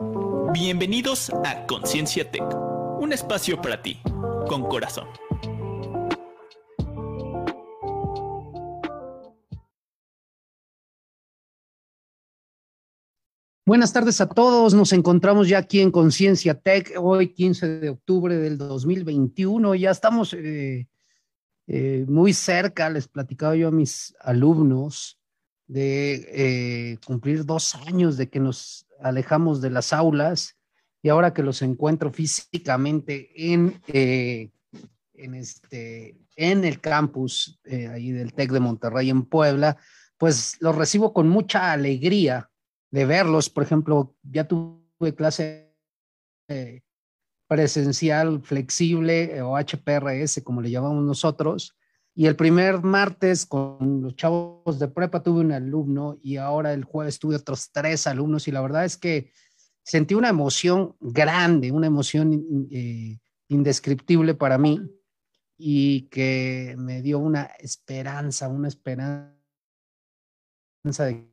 Bienvenidos a Conciencia Tech, un espacio para ti, con corazón. Buenas tardes a todos. Nos encontramos ya aquí en Conciencia Tech, hoy 15 de octubre del 2021. Ya estamos eh, eh, muy cerca, les platicaba yo a mis alumnos, de eh, cumplir dos años de que nos alejamos de las aulas y ahora que los encuentro físicamente en, eh, en, este, en el campus ahí del TEC de Monterrey en Puebla, pues los recibo con mucha alegría de verlos. Por ejemplo, ya tuve clase presencial flexible o HPRS, como le llamamos nosotros. Y el primer martes con los chavos de prepa tuve un alumno y ahora el jueves tuve otros tres alumnos y la verdad es que sentí una emoción grande, una emoción eh, indescriptible para mí y que me dio una esperanza, una esperanza de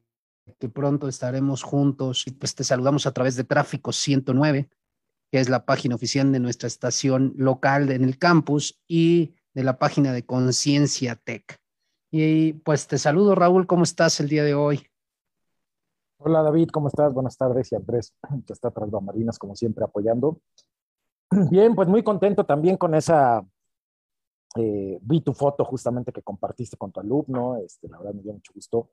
que pronto estaremos juntos. Y pues te saludamos a través de Tráfico 109 que es la página oficial de nuestra estación local en el campus y de la página de Conciencia Tech. Y pues te saludo, Raúl, ¿cómo estás el día de hoy? Hola, David, ¿cómo estás? Buenas tardes. Y Andrés, que está tras Marinas, como siempre, apoyando. Bien, pues muy contento también con esa. Eh, vi tu foto justamente que compartiste con tu alumno, este, la verdad me dio mucho gusto.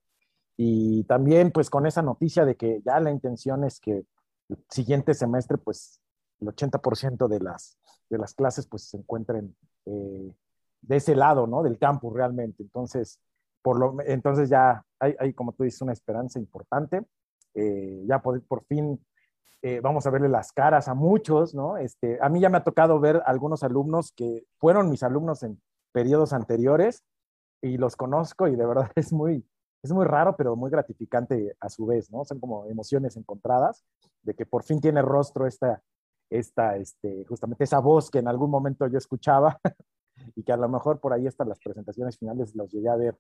Y también, pues, con esa noticia de que ya la intención es que el siguiente semestre, pues, el 80% de las, de las clases pues se encuentren eh, de ese lado, ¿no? Del campus realmente. Entonces, por lo, entonces ya hay, hay, como tú dices, una esperanza importante. Eh, ya por, por fin eh, vamos a verle las caras a muchos, ¿no? Este, a mí ya me ha tocado ver algunos alumnos que fueron mis alumnos en periodos anteriores y los conozco y de verdad es muy, es muy raro, pero muy gratificante a su vez, ¿no? Son como emociones encontradas de que por fin tiene rostro esta, esta, este, justamente esa voz que en algún momento yo escuchaba y que a lo mejor por ahí hasta las presentaciones finales los llegué a ver.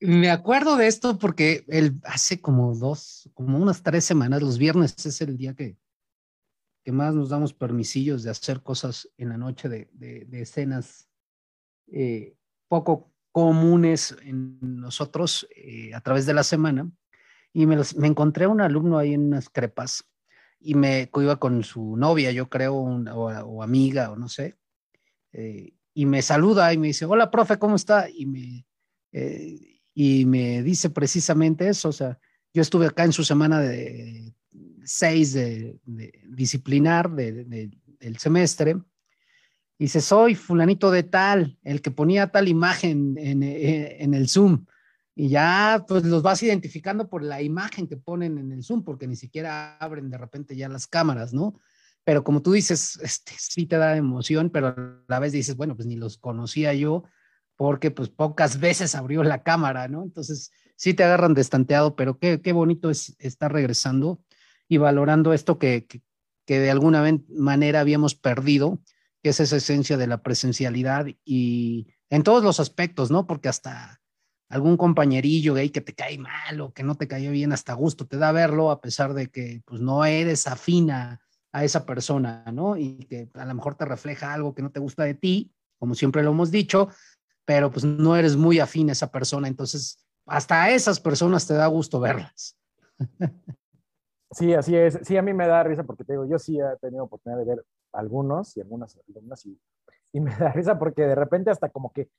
Me acuerdo de esto porque el, hace como dos, como unas tres semanas, los viernes es el día que, que más nos damos permisillos de hacer cosas en la noche de, de, escenas eh, poco comunes en nosotros eh, a través de la semana. Y me, me encontré un alumno ahí en unas crepas y me iba con su novia, yo creo, o, amiga, o no sé, eh, y me saluda y me dice, hola, profe, ¿cómo está? Y me, eh, y me dice precisamente eso, o sea, yo estuve acá en su semana de seis de, disciplinar del semestre, y dice, soy fulanito de tal, el que ponía tal imagen en, en el Zoom y ya pues los vas identificando por la imagen que ponen en el Zoom, porque ni siquiera abren de repente ya las cámaras, ¿no? Pero como tú dices, este, sí te da emoción, pero a la vez dices, bueno, pues ni los conocía yo, porque pues pocas veces abrió la cámara, ¿no? Entonces sí te agarran destanteado, pero qué, qué bonito es estar regresando y valorando esto que, que, que de alguna manera habíamos perdido, que es esa esencia de la presencialidad y en todos los aspectos, ¿no? Porque hasta algún compañerillo gay que te cae mal o que no te cayó bien hasta gusto, te da verlo a pesar de que pues no eres afina a esa persona, ¿no? Y que a lo mejor te refleja algo que no te gusta de ti, como siempre lo hemos dicho, pero pues no eres muy afín a esa persona, entonces hasta a esas personas te da gusto verlas. Sí, así es. Sí, a mí me da risa porque te digo, yo sí he tenido oportunidad de ver algunos y algunas algunas y, me da risa porque de repente hasta como que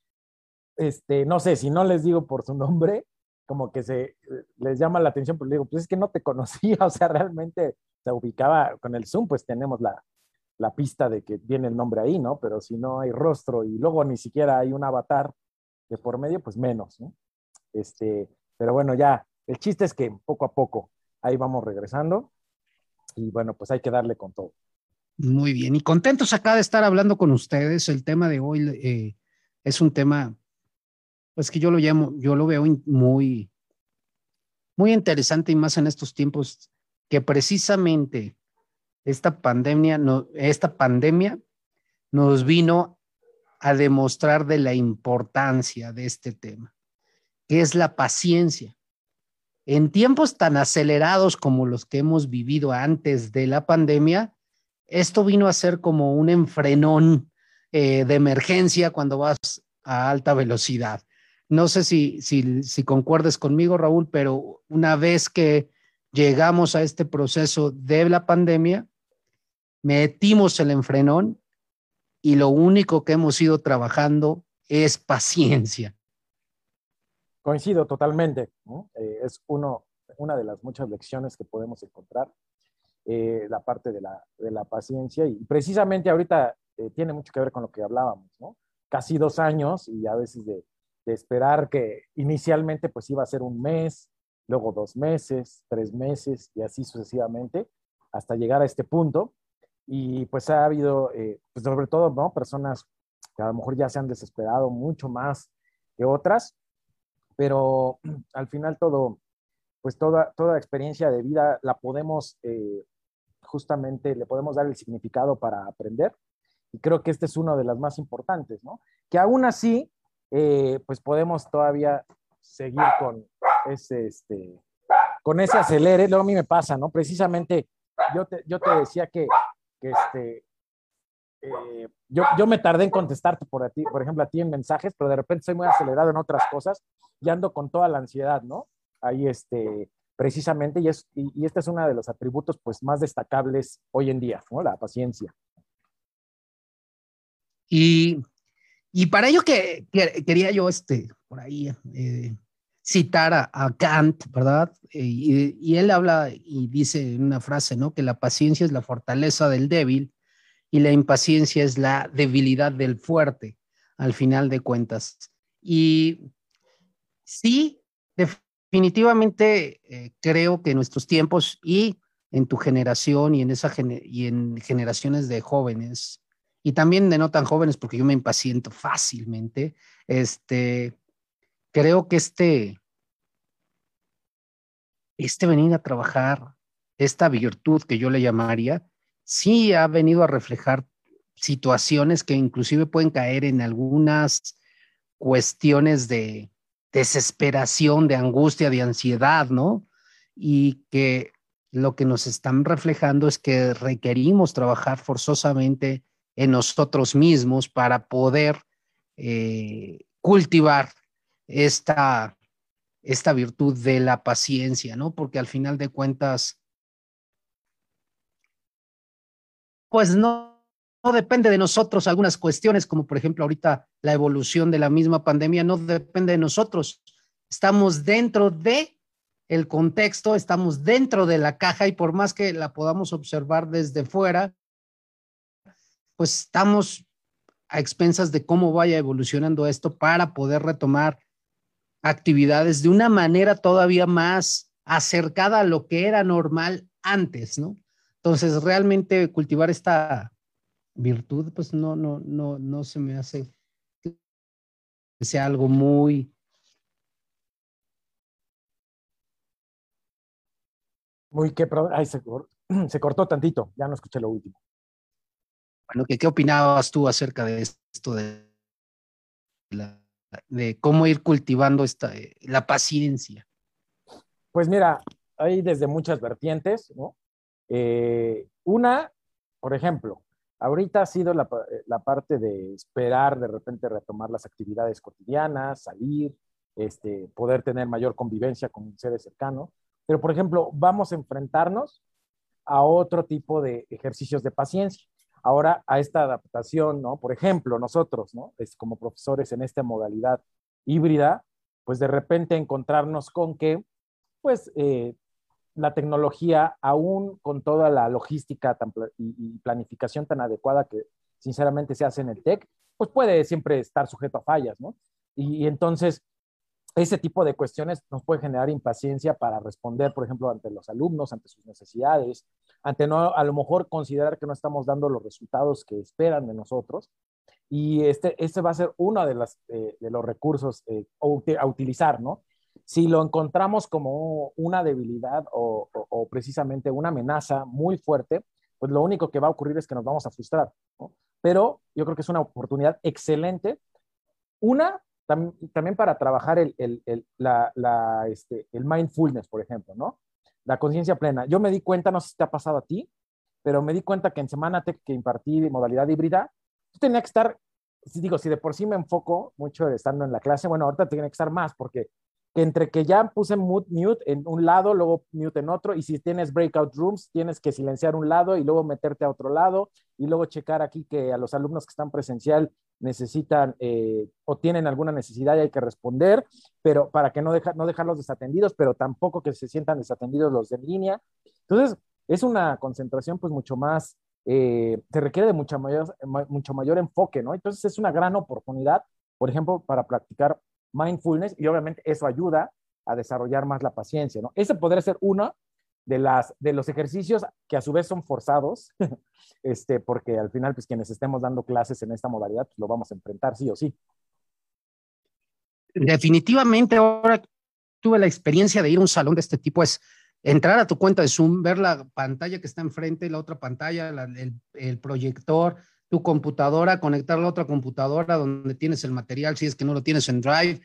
este, no sé, si no les digo por su nombre, como que se les llama la atención, pero digo, pues es que no te conocía, o sea, realmente se ubicaba con el Zoom, pues tenemos la, la pista de que viene el nombre ahí, ¿no? Pero si no hay rostro y luego ni siquiera hay un avatar de por medio, pues menos, ¿no? Este, pero bueno, ya, el chiste es que poco a poco ahí vamos regresando y bueno, pues hay que darle con todo. Muy bien, y contentos acá de estar hablando con ustedes. El tema de hoy eh, es un tema pues que yo lo llamo, yo lo veo muy, muy interesante y más en estos tiempos que precisamente esta pandemia, esta pandemia nos vino a demostrar de la importancia de este tema, que es la paciencia. en tiempos tan acelerados como los que hemos vivido antes de la pandemia, esto vino a ser como un enfrenón eh, de emergencia cuando vas a alta velocidad. No sé si, si concuerdes conmigo, Raúl, pero una vez que llegamos a este proceso de la pandemia, metimos el enfrenón y lo único que hemos ido trabajando es paciencia. Coincido totalmente. Eh, es una de las muchas lecciones que podemos encontrar, eh, la parte de la, de la, paciencia. Y precisamente ahorita eh, tiene mucho que ver con lo que hablábamos, ¿no? Casi dos años y a veces de, de, esperar que inicialmente pues iba a ser un mes, luego dos meses, tres meses y así sucesivamente hasta llegar a este punto. Y pues ha habido, pues sobre todo, ¿no? Personas que a lo mejor ya se han desesperado mucho más que otras, pero al final todo, pues toda, toda experiencia de vida la podemos, eh, justamente, le podemos dar el significado para aprender. Y creo que este es uno de las más importantes, ¿no? Que aún así, eh, pues podemos todavía seguir con ese, este, con ese acelere. Luego a mí me pasa, ¿no? Precisamente yo te, yo te decía que, que este, eh, yo, yo, me tardé en contestarte por, a ti, por ejemplo, a ti en mensajes, pero de repente soy muy acelerado en otras cosas y ando con toda la ansiedad, ¿no? Ahí, este, precisamente, y, es, y, este es uno de los atributos, pues, más destacables hoy en día, ¿no? La paciencia. Y, y para ello que, quería yo, este, por ahí, eh, citar a, Kant, ¿verdad? Y, y él habla y dice una frase, ¿no? Que la paciencia es la fortaleza del débil y la impaciencia es la debilidad del fuerte, al final de cuentas. Y sí, definitivamente eh, creo que en nuestros tiempos y en tu generación y en, esa y en generaciones de jóvenes, y también de no tan jóvenes, porque yo me impaciento fácilmente, este, creo que este, este venir a trabajar, esta virtud que yo le llamaría, sí ha venido a reflejar situaciones que inclusive pueden caer en algunas cuestiones de desesperación, de angustia, de ansiedad, ¿no? Y que lo que nos están reflejando es que requerimos trabajar forzosamente en nosotros mismos para poder eh, cultivar esta, esta virtud de la paciencia, ¿no? Porque al final de cuentas, pues no, no depende de nosotros algunas cuestiones, como por ejemplo ahorita la evolución de la misma pandemia, no depende de nosotros. Estamos dentro de el contexto, estamos dentro de la caja y por más que la podamos observar desde fuera, pues estamos a expensas de cómo vaya evolucionando esto para poder retomar actividades de una manera todavía más acercada a lo que era normal antes, ¿no? Entonces, realmente cultivar esta virtud, pues no, no, no, no se me hace que sea algo muy... Muy que, ay, se, se cortó tantito, ya no escuché lo último. Bueno, ¿qué, qué opinabas tú acerca de esto de, la, de cómo ir cultivando esta, eh, la paciencia? Pues mira, hay desde muchas vertientes, ¿no? Eh, una, por ejemplo, ahorita ha sido la, la, parte de esperar de repente retomar las actividades cotidianas, salir, este, poder tener mayor convivencia con seres cercanos. Pero, por ejemplo, vamos a enfrentarnos a otro tipo de ejercicios de paciencia. Ahora, a esta adaptación, ¿no? Por ejemplo, nosotros, ¿no? Es como profesores en esta modalidad híbrida, pues de repente encontrarnos con que, pues, eh, la tecnología, aún con toda la logística y planificación tan adecuada que sinceramente se hace en el TEC, pues puede siempre estar sujeto a fallas, ¿no? Y, entonces, ese tipo de cuestiones nos puede generar impaciencia para responder, por ejemplo, ante los alumnos, ante sus necesidades, ante no, a lo mejor considerar que no estamos dando los resultados que esperan de nosotros. Y este, este va a ser uno de, las, eh, de los recursos eh, a utilizar, ¿no? Si lo encontramos como una debilidad o, precisamente una amenaza muy fuerte, pues lo único que va a ocurrir es que nos vamos a frustrar. Pero yo creo que es una oportunidad excelente. Una, también para trabajar el, el, el, la, este, el mindfulness, por ejemplo, ¿no? La conciencia plena. Yo me di cuenta, no sé si te ha pasado a ti, pero me di cuenta que en Semana Tech que impartí modalidad híbrida, yo tenía que estar, digo, si de por sí me enfoco mucho estando en la clase, bueno, ahorita tenía que estar más porque entre que ya puse mute, mute en un lado, luego mute en otro, y si tienes breakout rooms, tienes que silenciar un lado y luego meterte a otro lado, y luego checar aquí que a los alumnos que están presencial necesitan eh, o tienen alguna necesidad y hay que responder, pero para que no, deja, no dejarlos desatendidos, pero tampoco que se sientan desatendidos los de línea. Entonces, es una concentración pues mucho más, eh, se requiere de mucho mayor, mucho mayor enfoque, ¿no? Entonces, es una gran oportunidad, por ejemplo, para practicar mindfulness y obviamente eso ayuda a desarrollar más la paciencia, ¿no? Ese podría ser uno de, las, de los ejercicios que a su vez son forzados, este, porque al final, pues quienes estemos dando clases en esta modalidad, pues lo vamos a enfrentar sí o sí. Definitivamente, ahora tuve la experiencia de ir a un salón de este tipo, es entrar a tu cuenta de Zoom, ver la pantalla que está enfrente, la otra pantalla, el, el, proyector, tu computadora, conectar la otra computadora donde tienes el material, si es que no lo tienes en Drive,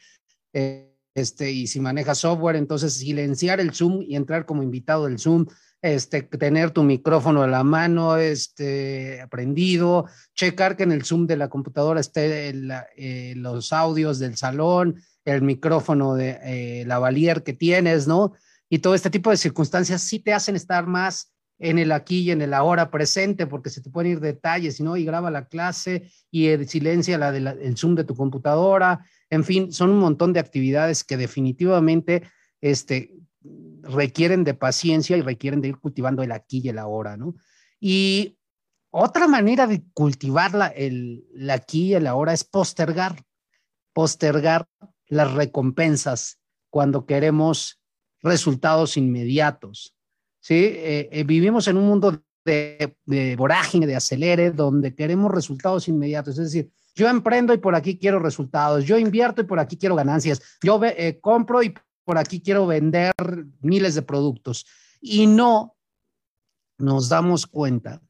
eh, este, y si manejas software, entonces silenciar el Zoom y entrar como invitado del Zoom, este, tener tu micrófono a la mano, este, prendido, checar que en el Zoom de la computadora esté eh, los audios del salón, el micrófono de eh, la valier que tienes, ¿no? Y todo este tipo de circunstancias sí te hacen estar más en el aquí y en el ahora presente, porque se te pueden ir detalles, ¿no? Y graba la clase y silencia la del el Zoom de tu computadora. En fin, son un montón de actividades que definitivamente este, requieren de paciencia y requieren de ir cultivando el aquí y el ahora, ¿no? Y otra manera de cultivar la, el, aquí y el ahora es postergar, postergar las recompensas cuando queremos resultados inmediatos. ¿Sí? Eh, eh, vivimos en un mundo de, de, vorágine, de acelere, donde queremos resultados inmediatos. Es decir, yo emprendo y por aquí quiero resultados, yo invierto y por aquí quiero ganancias, yo eh, compro y por aquí quiero vender miles de productos. Y no nos damos cuenta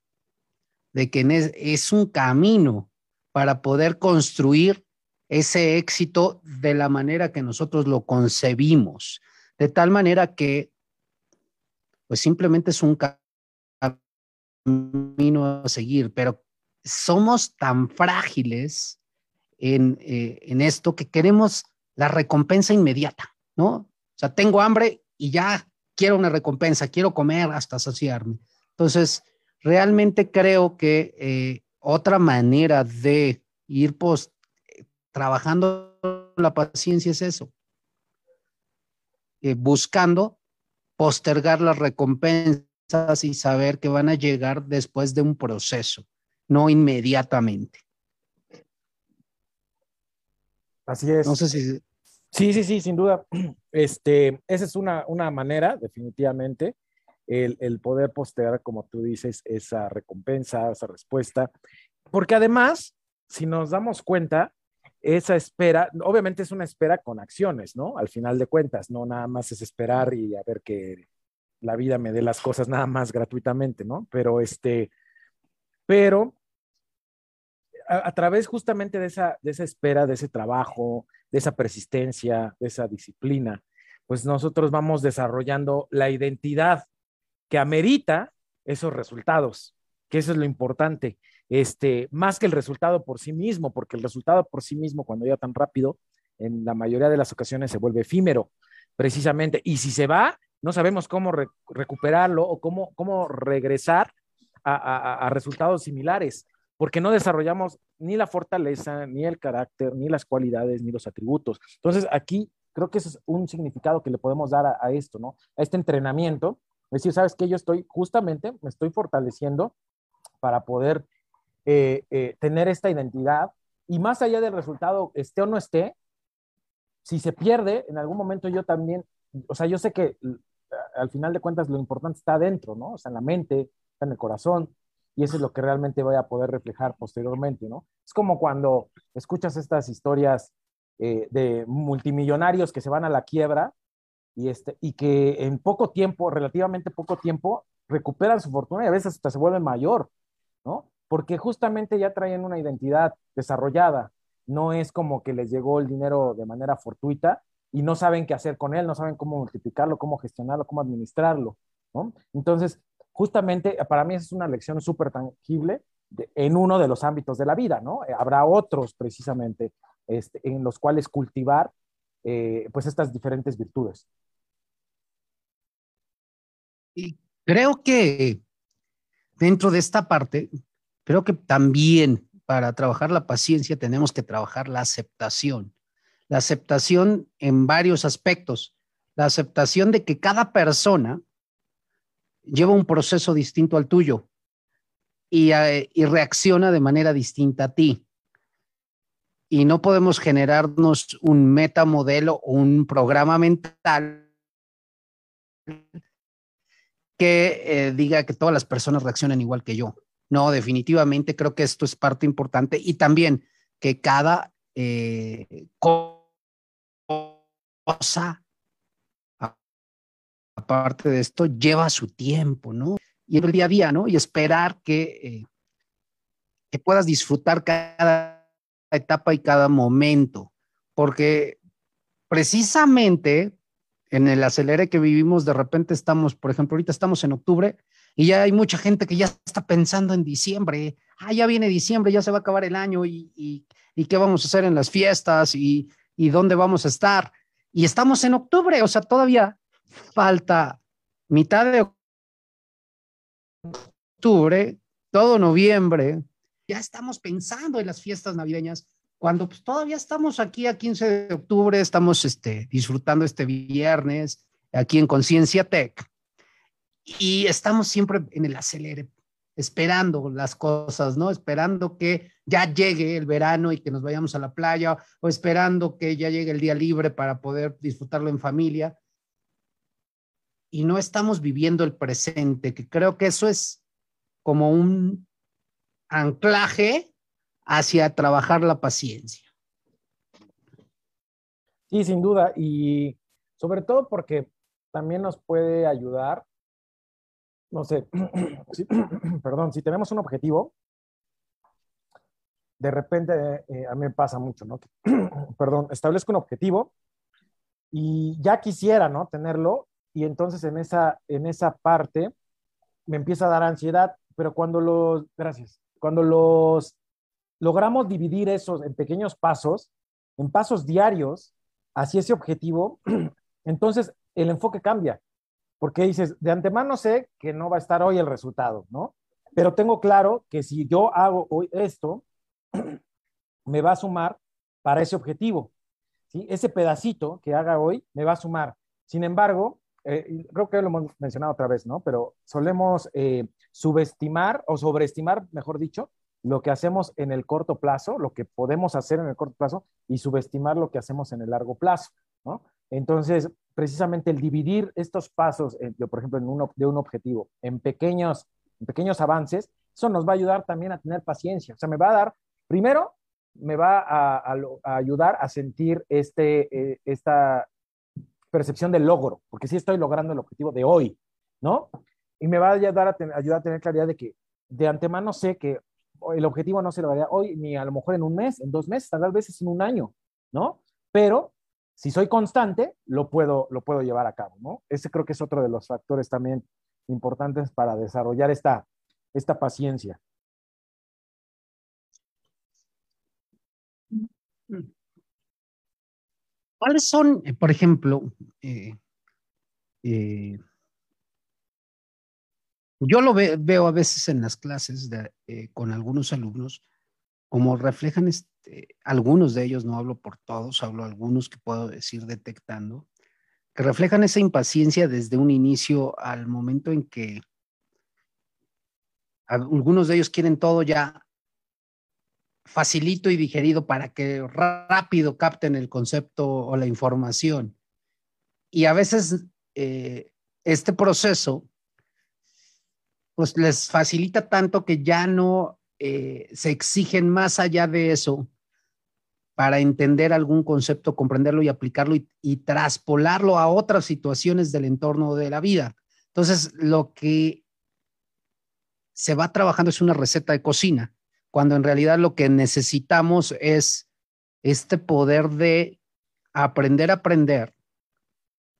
de que es, es un camino para poder construir ese éxito de la manera que nosotros lo concebimos, de tal manera que pues simplemente es un camino a seguir, pero somos tan frágiles en, eh, en esto que queremos la recompensa inmediata, ¿no? O sea, tengo hambre y ya quiero una recompensa, quiero comer hasta saciarme. Entonces, realmente creo que eh, otra manera de ir post, trabajando la paciencia es eso, eh, buscando postergar las recompensas y saber que van a llegar después de un proceso, no inmediatamente. Así es. No sé si... Sí, sí, sí, sin duda. Este, esa es una, una manera, definitivamente, el, el, poder postergar, como tú dices, esa recompensa, esa respuesta. Porque además, si nos damos cuenta, esa espera, obviamente es una espera con acciones, ¿no? Al final de cuentas, no nada más es esperar y a ver que la vida me dé las cosas nada más gratuitamente, ¿no? Pero este, pero a, través justamente de esa, de esa espera, de ese trabajo, de esa persistencia, de esa disciplina, pues nosotros vamos desarrollando la identidad que amerita esos resultados, que eso es lo importante este, más que el resultado por sí mismo, porque el resultado por sí mismo, cuando llega tan rápido, en la mayoría de las ocasiones se vuelve efímero, precisamente. Y si se va, no sabemos cómo recuperarlo o cómo, cómo regresar a, a, resultados similares, porque no desarrollamos ni la fortaleza, ni el carácter, ni las cualidades, ni los atributos. Entonces, aquí creo que ese es un significado que le podemos dar a, a esto, ¿no? A este entrenamiento. Es decir, sabes que yo estoy justamente, me estoy fortaleciendo para poder eh, eh, tener esta identidad y más allá del resultado, esté o no esté, si se pierde, en algún momento yo también, o sea, yo sé que al final de cuentas lo importante está adentro, ¿no? O sea, en la mente, está en el corazón, y eso es lo que realmente voy a poder reflejar posteriormente, ¿no? Es como cuando escuchas estas historias eh, de multimillonarios que se van a la quiebra y, este, y que en poco tiempo, relativamente poco tiempo, recuperan su fortuna y a veces hasta se vuelven mayor, ¿no? Porque justamente ya traen una identidad desarrollada. no es como que les llegó el dinero de manera fortuita y no saben qué hacer con él, no saben cómo multiplicarlo, cómo gestionarlo, cómo administrarlo, ¿no? Entonces, justamente para mí es una lección súper tangible en uno de los ámbitos de la vida, ¿no? Eh, habrá otros precisamente este, en los cuales cultivar eh, pues estas diferentes virtudes. Y creo que dentro de esta parte, creo que también para trabajar la paciencia tenemos que trabajar la aceptación. La aceptación en varios aspectos. La aceptación de que cada persona lleva un proceso distinto al tuyo y, eh, reacciona de manera distinta a ti. Y no podemos generarnos un metamodelo o un programa mental que eh, diga que todas las personas reaccionan igual que yo. No, definitivamente creo que esto es parte importante y también que cada eh, cosa, aparte de esto, lleva su tiempo, ¿no? Y el día a día, ¿no? Y esperar que, eh, que puedas disfrutar cada etapa y cada momento, porque precisamente en el acelere que vivimos, de repente estamos, por ejemplo, ahorita estamos en octubre y ya hay mucha gente que ya está pensando en diciembre. Ah, ya viene diciembre, ya se va a acabar el año y, y, qué vamos a hacer en las fiestas y, y dónde vamos a estar. Y estamos en octubre, o sea, todavía falta mitad de octubre, todo noviembre. Ya estamos pensando en las fiestas navideñas cuando pues, todavía estamos aquí a 15 de octubre, estamos este, disfrutando este viernes aquí en Conciencia Tech y estamos siempre en el acelere, esperando las cosas, ¿no? Esperando que ya llegue el verano y que nos vayamos a la playa o esperando que ya llegue el día libre para poder disfrutarlo en familia. Y no estamos viviendo el presente, que creo que eso es como un anclaje hacia trabajar la paciencia. Sí, sin duda. Y sobre todo porque también nos puede ayudar, no sé, perdón, si tenemos un objetivo, de repente eh, a mí me pasa mucho, ¿no? perdón, establezco un objetivo y ya quisiera, ¿no? Tenerlo y entonces en esa, en esa parte me empieza a dar ansiedad, pero cuando los, gracias, cuando los logramos dividir esos en pequeños pasos, en pasos diarios hacia ese objetivo, entonces el enfoque cambia, porque dices, de antemano sé que no va a estar hoy el resultado, ¿no? Pero tengo claro que si yo hago hoy esto, me va a sumar para ese objetivo, ¿sí? Ese pedacito que haga hoy me va a sumar. Sin embargo, eh, creo que lo hemos mencionado otra vez, ¿no? Pero solemos eh, subestimar o sobreestimar, mejor dicho, lo que hacemos en el corto plazo, lo que podemos hacer en el corto plazo y subestimar lo que hacemos en el largo plazo, ¿no? Entonces, precisamente el dividir estos pasos, por ejemplo, en uno, de un objetivo en pequeños, en pequeños avances, eso nos va a ayudar también a tener paciencia. O sea, me va a dar, primero, me va a, ayudar a sentir este, eh, esta percepción del logro, porque sí estoy logrando el objetivo de hoy, ¿no? Y me va a ayudar a, ayudar a tener claridad de que de antemano sé que el objetivo no se lo daría hoy, ni a lo mejor en un mes, en dos meses, tal vez en un año, ¿no? Pero si soy constante, lo puedo, lo puedo llevar a cabo, ¿no? Ese creo que es otro de los factores también importantes para desarrollar esta, esta paciencia. ¿Cuáles son, eh, por ejemplo, eh, eh, yo lo veo a veces en las clases con algunos alumnos, como reflejan este, algunos de ellos, no hablo por todos, hablo algunos que puedo decir detectando, que reflejan esa impaciencia desde un inicio al momento en que algunos de ellos quieren todo ya facilito y digerido para que rápido capten el concepto o la información. Y a veces eh, este proceso pues les facilita tanto que ya no eh, se exigen más allá de eso para entender algún concepto, comprenderlo y aplicarlo y, y traspolarlo a otras situaciones del entorno de la vida. Entonces, lo que se va trabajando es una receta de cocina, cuando en realidad lo que necesitamos es este poder de aprender a aprender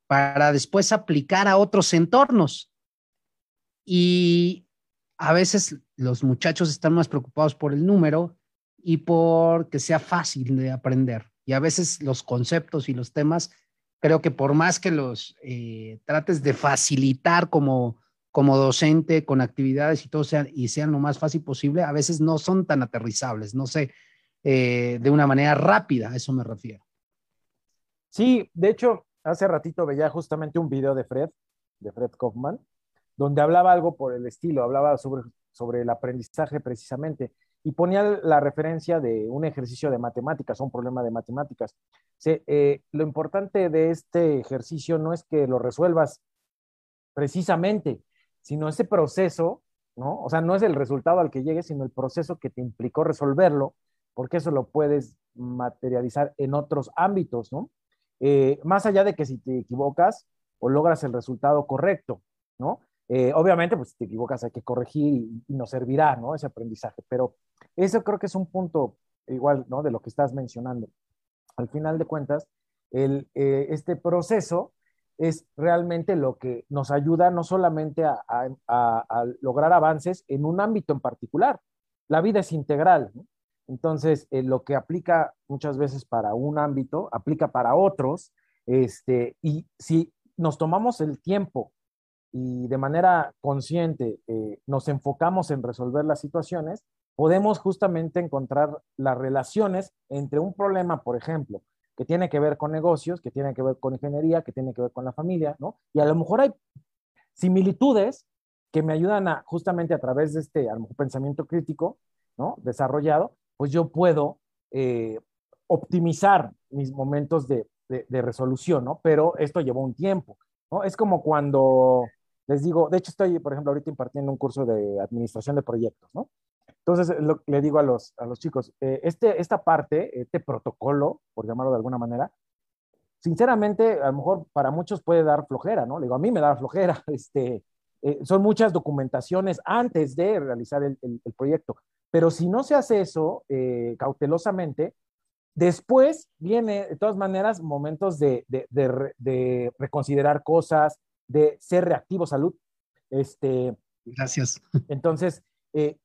para después aplicar a otros entornos. Y a veces los muchachos están más preocupados por el número y por que sea fácil de aprender. Y a veces los conceptos y los temas, creo que por más que los eh, trates de facilitar como, como docente con actividades y todo sean, y sean lo más fácil posible, a veces no son tan aterrizables, no sé, eh, de una manera rápida, a eso me refiero. Sí, de hecho, hace ratito veía justamente un video de Fred, de Fred Kaufman, donde hablaba algo por el estilo, hablaba sobre, sobre el aprendizaje precisamente y ponía la referencia de un ejercicio de matemáticas, un problema de matemáticas. Eh, lo importante de este ejercicio no es que lo resuelvas precisamente, sino ese proceso, ¿no? O sea, no es el resultado al que llegues, sino el proceso que te implicó resolverlo, porque eso lo puedes materializar en otros ámbitos, ¿no? Eh, más allá de que si te equivocas o logras el resultado correcto, ¿no? Eh, obviamente, pues si te equivocas hay que corregir y, nos servirá, ¿no? Ese aprendizaje, pero eso creo que es un punto igual, ¿no? De lo que estás mencionando. Al final de cuentas, el, eh, este proceso es realmente lo que nos ayuda no solamente a, lograr avances en un ámbito en particular. La vida es integral. Entonces, eh, lo que aplica muchas veces para un ámbito, aplica para otros. Este, y si nos tomamos el tiempo y de manera consciente eh, nos enfocamos en resolver las situaciones, podemos justamente encontrar las relaciones entre un problema, por ejemplo, que tiene que ver con negocios, que tiene que ver con ingeniería, que tiene que ver con la familia, ¿no? Y a lo mejor hay similitudes que me ayudan a justamente a través de este pensamiento crítico, ¿no? Desarrollado, pues yo puedo eh, optimizar mis momentos de, de, resolución, ¿no? Pero esto llevó un tiempo, ¿no? Es como cuando les digo, de hecho estoy, por ejemplo, ahorita impartiendo un curso de administración de proyectos, ¿no? Entonces le digo a los, a los chicos, eh, este, esta parte, este protocolo, por llamarlo de alguna manera, sinceramente, a lo mejor para muchos puede dar flojera, ¿no? Le digo, a mí me da flojera, este, eh, son muchas documentaciones antes de realizar el, el, proyecto, pero si no se hace eso eh, cautelosamente, después viene, de todas maneras, momentos de, de, de, de reconsiderar cosas, de ser reactivo salud. Este, Gracias. Entonces, eh,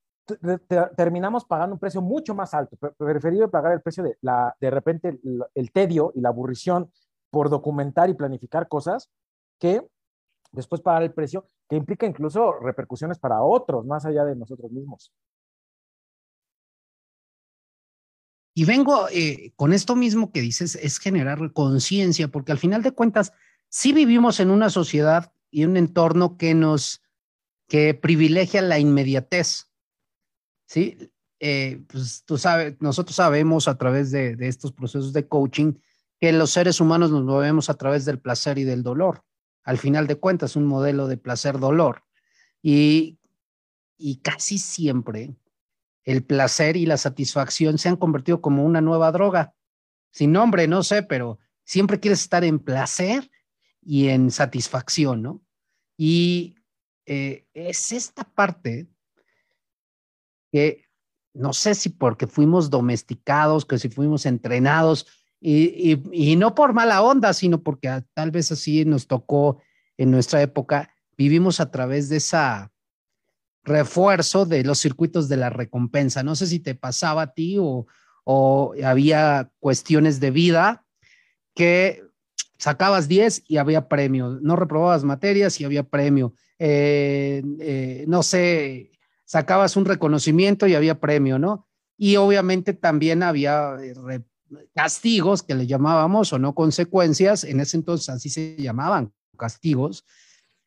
terminamos pagando un precio mucho más alto. Preferido pagar el precio de, la, de repente, el, tedio y la aburrición por documentar y planificar cosas que después pagar el precio que implica incluso repercusiones para otros, más allá de nosotros mismos. Y vengo eh, con esto mismo que dices, es generar conciencia, porque al final de cuentas, sí vivimos en una sociedad y un entorno que nos, que privilegia la inmediatez. ¿sí? Eh, pues tú sabes, nosotros sabemos a través de, estos procesos de coaching que los seres humanos nos movemos a través del placer y del dolor. Al final de cuentas, un modelo de placer-dolor. Y, y casi siempre el placer y la satisfacción se han convertido como una nueva droga. Sin nombre, no sé, pero siempre quieres estar en placer y en satisfacción, ¿no? Y eh, es esta parte que no sé si porque fuimos domesticados, que si fuimos entrenados, y, no por mala onda, sino porque tal vez así nos tocó en nuestra época, vivimos a través de esa refuerzo de los circuitos de la recompensa. No sé si te pasaba a ti o había cuestiones de vida que sacabas 10 y había premio, no reprobabas materias y había premio, eh, eh, no sé, sacabas un reconocimiento y había premio, ¿no? Y obviamente también había eh, castigos que le llamábamos o no consecuencias, en ese entonces así se llamaban castigos,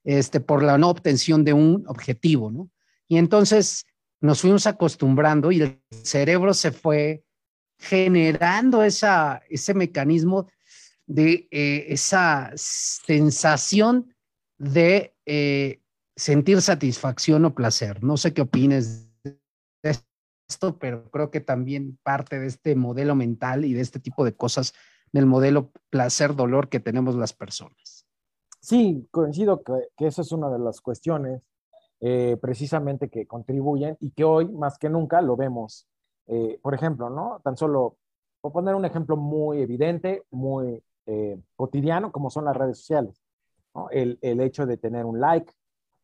este, por la no obtención de un objetivo, ¿no? Y entonces nos fuimos acostumbrando y el cerebro se fue generando esa, ese mecanismo de eh, esa sensación de eh, sentir satisfacción o placer. No sé qué opines de esto, pero creo que también parte de este modelo mental y de este tipo de cosas del modelo placer-dolor que tenemos las personas. Sí, coincido que, esa es una de las cuestiones eh, precisamente que contribuyen y que hoy más que nunca lo vemos. por ejemplo, ¿no? Tan solo a poner un ejemplo muy evidente, muy eh, cotidiano, como son las redes sociales. El, el, hecho de tener un like,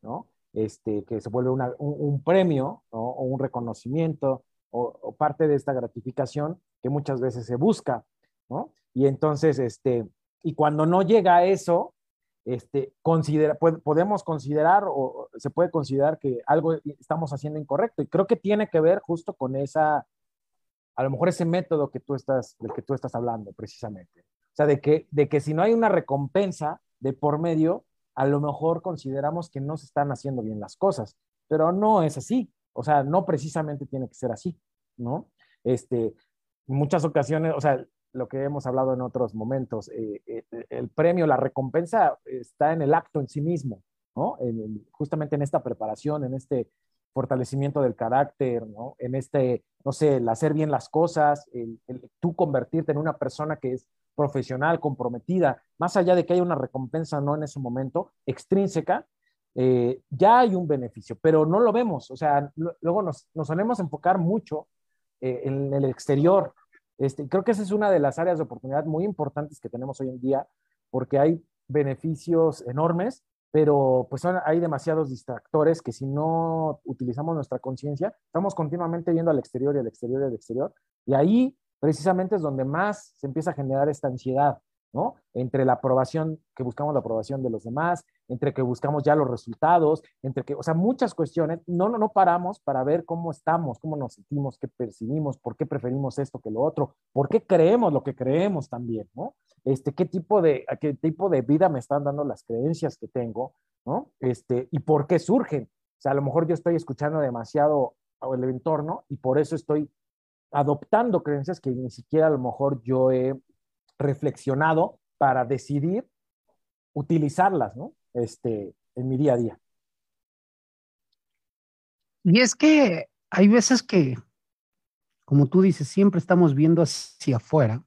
¿no? Este, que se vuelve una, un, premio o un reconocimiento o, o, parte de esta gratificación que muchas veces se busca, ¿no? Y entonces, este, y cuando no llega a eso, este, considera, podemos considerar o se puede considerar que algo estamos haciendo incorrecto. Y creo que tiene que ver justo con esa, a lo mejor ese método que tú estás, del que tú estás hablando precisamente. Sea, de que, de que si no hay una recompensa de por medio, a lo mejor consideramos que no se están haciendo bien las cosas, pero no es así. O sea, no precisamente tiene que ser así, ¿no? Este, muchas ocasiones, o sea, lo que hemos hablado en otros momentos, eh, eh, el premio, la recompensa está en el acto en sí mismo, ¿no? justamente en esta preparación, en este fortalecimiento del carácter, ¿no? En este, no sé, el hacer bien las cosas, el, tú convertirte en una persona que es profesional, comprometida, más allá de que haya una recompensa no en ese momento, extrínseca, eh, ya hay un beneficio, pero no lo vemos. O sea, luego nos, nos solemos enfocar mucho en el exterior, este, creo que esa es una de las áreas de oportunidad muy importantes que tenemos hoy en día, porque hay beneficios enormes, pero pues hay demasiados distractores que si no utilizamos nuestra conciencia, estamos continuamente viendo al exterior y al exterior y al exterior, y ahí precisamente es donde más se empieza a generar esta ansiedad, ¿no? Entre la aprobación, que buscamos la aprobación de los demás, entre que buscamos ya los resultados, entre que, o sea, muchas cuestiones, no, no, no paramos para ver cómo estamos, cómo nos sentimos, qué percibimos, por qué preferimos esto que lo otro, por qué creemos lo que creemos también, ¿no? Este, qué tipo de, qué tipo de vida me están dando las creencias que tengo, ¿no? Este, y por qué surgen. O sea, a lo mejor yo estoy escuchando demasiado el entorno y por eso estoy adoptando creencias que ni siquiera a lo mejor yo he reflexionado para decidir utilizarlas, ¿no? Este, en mi día a día. Y es que hay veces que, como tú dices, siempre estamos viendo hacia afuera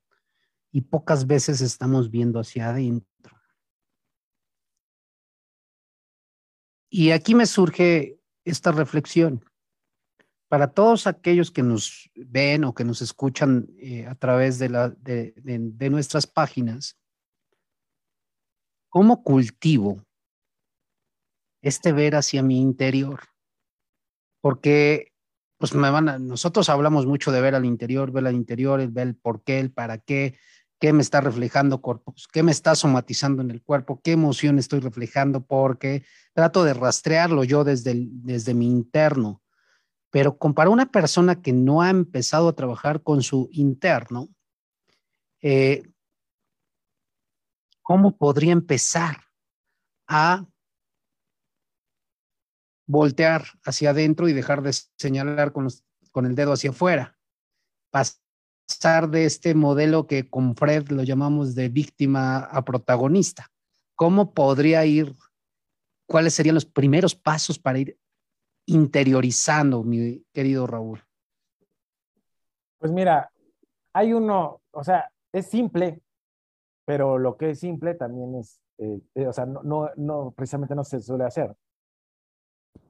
y pocas veces estamos viendo hacia adentro. Y aquí me surge esta reflexión para todos aquellos que nos ven o que nos escuchan eh, a través de, nuestras páginas, ¿cómo cultivo este ver hacia mi interior? Porque pues nosotros hablamos mucho de ver al interior, ver al interior, el ver el por qué, el para qué, qué me está reflejando cuerpos, qué me está somatizando en el cuerpo, qué emoción estoy reflejando, porque trato de rastrearlo yo desde, desde mi interno pero para una persona que no ha empezado a trabajar con su interno, eh, ¿cómo podría empezar a voltear hacia adentro y dejar de señalar con, con el dedo hacia afuera? Pasar de este modelo que con Fred lo llamamos de víctima a protagonista. ¿Cómo podría ir? ¿Cuáles serían los primeros pasos para ir interiorizando, mi querido Raúl? Pues mira, hay uno, o sea, es simple, pero lo que es simple también es, eh, eh, o sea, no, no, no, precisamente no se suele hacer.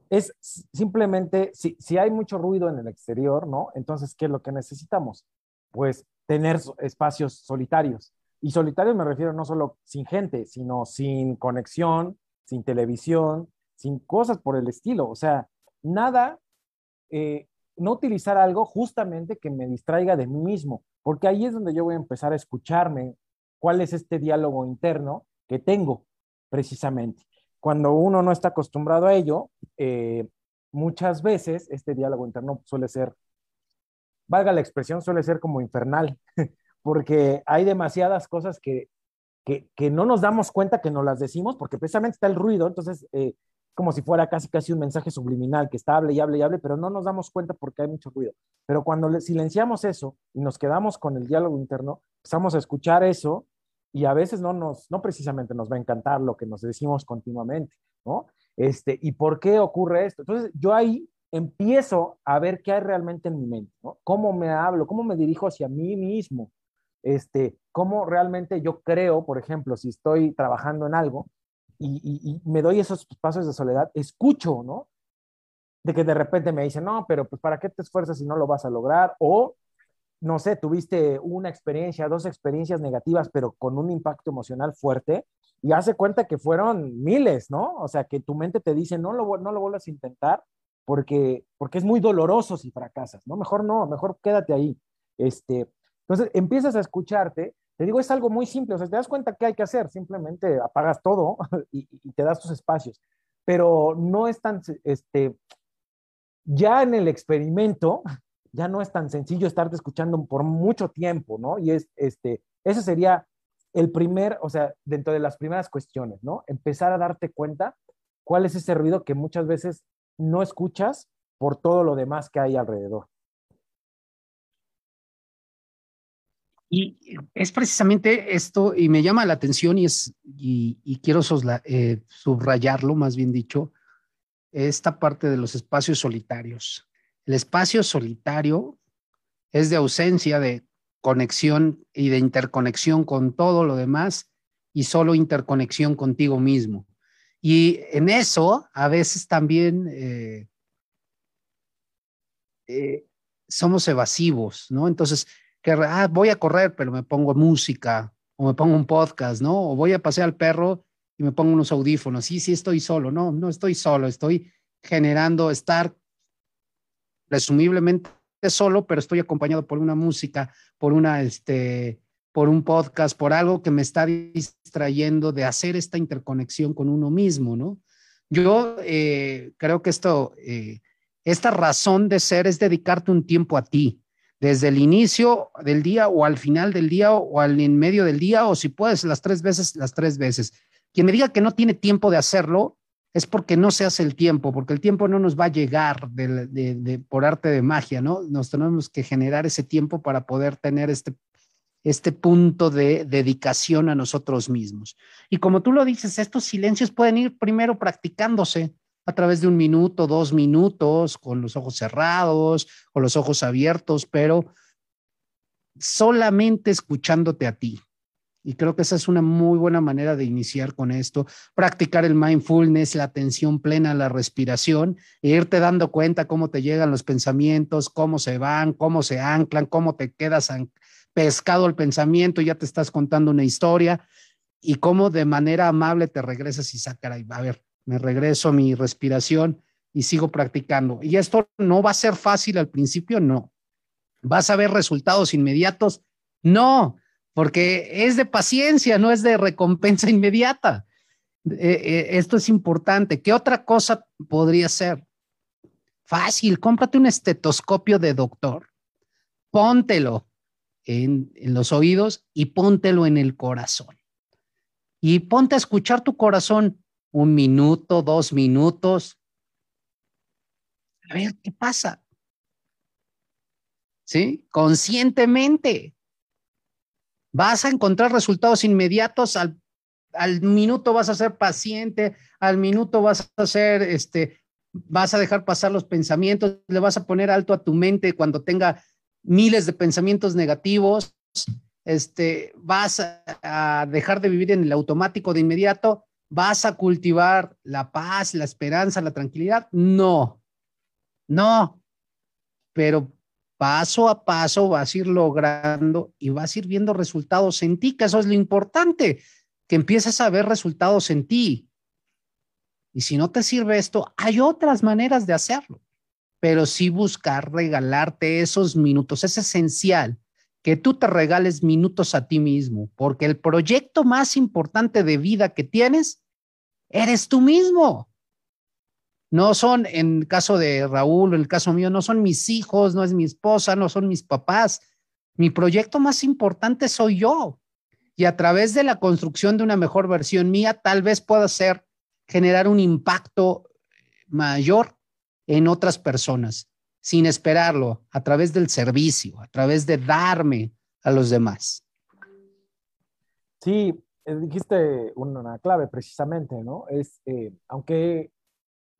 Es simplemente, si, si hay mucho ruido en el exterior, ¿no? Entonces, ¿qué es lo que necesitamos? Pues tener espacios solitarios. Y solitarios me refiero no solo sin gente, sino sin conexión, sin televisión, sin cosas por el estilo. O sea, nada, eh, no utilizar algo justamente que me distraiga de mí mismo, porque ahí es donde yo voy a empezar a escucharme cuál es este diálogo interno que tengo precisamente. Cuando uno no está acostumbrado a ello, eh, muchas veces este diálogo interno suele ser, valga la expresión, suele ser como infernal, porque hay demasiadas cosas que, que, no nos damos cuenta que no las decimos, porque precisamente está el ruido, entonces eh, como si fuera casi casi un mensaje subliminal que está hable y hable y hable, pero no nos damos cuenta porque hay mucho ruido. Pero cuando silenciamos eso y nos quedamos con el diálogo interno, empezamos a escuchar eso y a veces no nos, no precisamente nos va a encantar lo que nos decimos continuamente, ¿no? Este, ¿y por qué ocurre esto? Entonces, yo ahí empiezo a ver qué hay realmente en mi mente, ¿no? Cómo me hablo, cómo me dirijo hacia mí mismo, este, cómo realmente yo creo, por ejemplo, si estoy trabajando en algo, y, me doy esos pasos de soledad, escucho, ¿no? De que de repente me dicen, no, pero pues ¿para qué te esfuerzas si no lo vas a lograr? O no sé, tuviste una experiencia, dos experiencias negativas, pero con un impacto emocional fuerte, y hace cuenta que fueron miles, ¿no? O sea, que tu mente te dice, no lo, no lo vuelvas a intentar porque, porque es muy doloroso si fracasas, ¿no? Mejor no, mejor quédate ahí. Este, entonces, empiezas a escucharte, te digo, es algo muy simple, o sea, te das cuenta qué hay que hacer, simplemente apagas todo y, y te das tus espacios, pero no es tan, este, ya en el experimento, ya no es tan sencillo estarte escuchando por mucho tiempo, ¿no? Y es, este, ese sería el primer, o sea, dentro de las primeras cuestiones, ¿no? Empezar a darte cuenta cuál es ese ruido que muchas veces no escuchas por todo lo demás que hay alrededor. Y es precisamente esto, y me llama la atención y, es, y, quiero eh, subrayarlo, más bien dicho, esta parte de los espacios solitarios. El espacio solitario es de ausencia de conexión y de interconexión con todo lo demás y solo interconexión contigo mismo. Y en eso a veces también eh, eh, somos evasivos, ¿no? Entonces, que, ah, voy a correr, pero me pongo música o me pongo un podcast, ¿no? O voy a pasear al perro y me pongo unos audífonos. Sí, sí, estoy solo. No, no estoy solo, estoy generando estar presumiblemente solo, pero estoy acompañado por una música, por una, este, por un podcast, por algo que me está distrayendo de hacer esta interconexión con uno mismo, ¿no? Yo eh, creo que esto, eh, esta razón de ser es dedicarte un tiempo a ti, desde el inicio del día o al final del día o al en medio del día, o si puedes, las tres veces, las tres veces. Quien me diga que no tiene tiempo de hacerlo, es porque no se hace el tiempo, porque el tiempo no nos va a llegar de, por arte de magia, ¿no? Nos tenemos que generar ese tiempo para poder tener este, este punto de dedicación a nosotros mismos. Y como tú lo dices, estos silencios pueden ir primero practicándose a través de un minuto, dos minutos, con los ojos cerrados, con los ojos abiertos, pero solamente escuchándote a ti, y creo que esa es una muy buena manera de iniciar con esto. Practicar el mindfulness, la atención plena la respiración, e irte dando cuenta cómo te llegan los pensamientos, cómo se van, cómo se anclan, cómo te quedas pescado el pensamiento ya te estás contando una historia y cómo de manera amable te regresas y sacar ahí, a ver, me regreso a mi respiración y sigo practicando. Y esto no va a ser fácil al principio, no. ¿Vas a ver resultados inmediatos? No, porque es de paciencia, no es de recompensa inmediata. Eh, eh, esto es importante. ¿Qué otra cosa podría ser? Fácil, cómprate un estetoscopio de doctor, póntelo en, en los oídos y póntelo en el corazón. Y ponte a escuchar tu corazón un minuto, dos minutos. A ver qué pasa. ¿Sí? Conscientemente vas a encontrar resultados inmediatos al, minuto vas a ser paciente, al minuto vas a ser, este, vas a dejar pasar los pensamientos, le vas a poner alto a tu mente cuando tenga miles de pensamientos negativos, este, vas a, dejar de vivir en el automático de inmediato, vas a cultivar la paz, la esperanza, la tranquilidad. No, no, pero paso a paso vas a ir logrando y vas a ir viendo resultados en ti, que eso es lo importante, que empieces a ver resultados en ti. Y si no te sirve esto, hay otras maneras de hacerlo, pero sí buscar regalarte esos minutos. Es esencial que tú te regales minutos a ti mismo, porque el proyecto más importante de vida que tienes eres tú mismo. No son, en el caso de Raúl, en el caso mío, no son mis hijos, no es mi esposa, no son mis papás. Mi proyecto más importante soy yo. Y a través de la construcción de una mejor versión mía, tal vez pueda ser generar un impacto mayor en otras personas, sin esperarlo, a través del servicio, a través de darme a los demás. Sí, eh, dijiste una clave precisamente, ¿no? Es, eh, aunque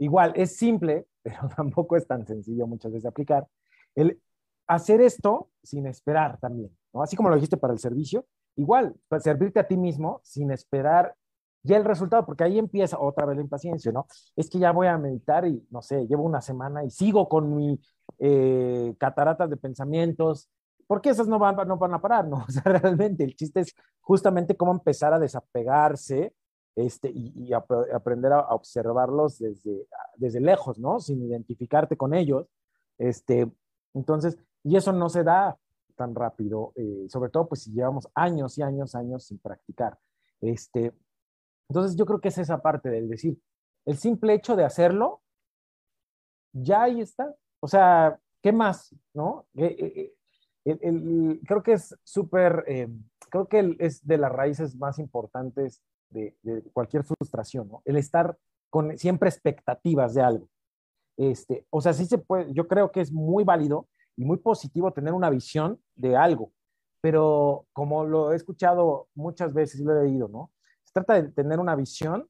Igual, es simple, pero tampoco es tan sencillo muchas veces aplicar. El hacer esto sin esperar también, ¿no? Así como lo dijiste para el servicio, igual, para servirte a ti mismo sin esperar ya el resultado, porque ahí empieza otra vez la impaciencia, ¿no? Es que ya voy a meditar y, no sé, llevo una semana y sigo con mi eh, catarata de pensamientos, porque esas no van, no van a parar, ¿no? O sea, realmente el chiste es justamente cómo empezar a desapegarse este, y, aprender a, observarlos desde, desde lejos, ¿no? Sin identificarte con ellos. Este, entonces, y eso no se da tan rápido, eh, sobre todo pues si llevamos años y años, años sin practicar. Este, entonces yo creo que es esa parte del decir, el simple hecho de hacerlo, ya ahí está. O sea, ¿qué más? ¿No? Eh, eh, creo que es súper, creo que es de las raíces más importantes de, cualquier frustración, ¿no? El estar con siempre expectativas de algo. Este, o sea, sí se puede, yo creo que es muy válido y muy positivo tener una visión de algo, pero como lo he escuchado muchas veces y lo he leído, ¿no? Trata de tener una visión,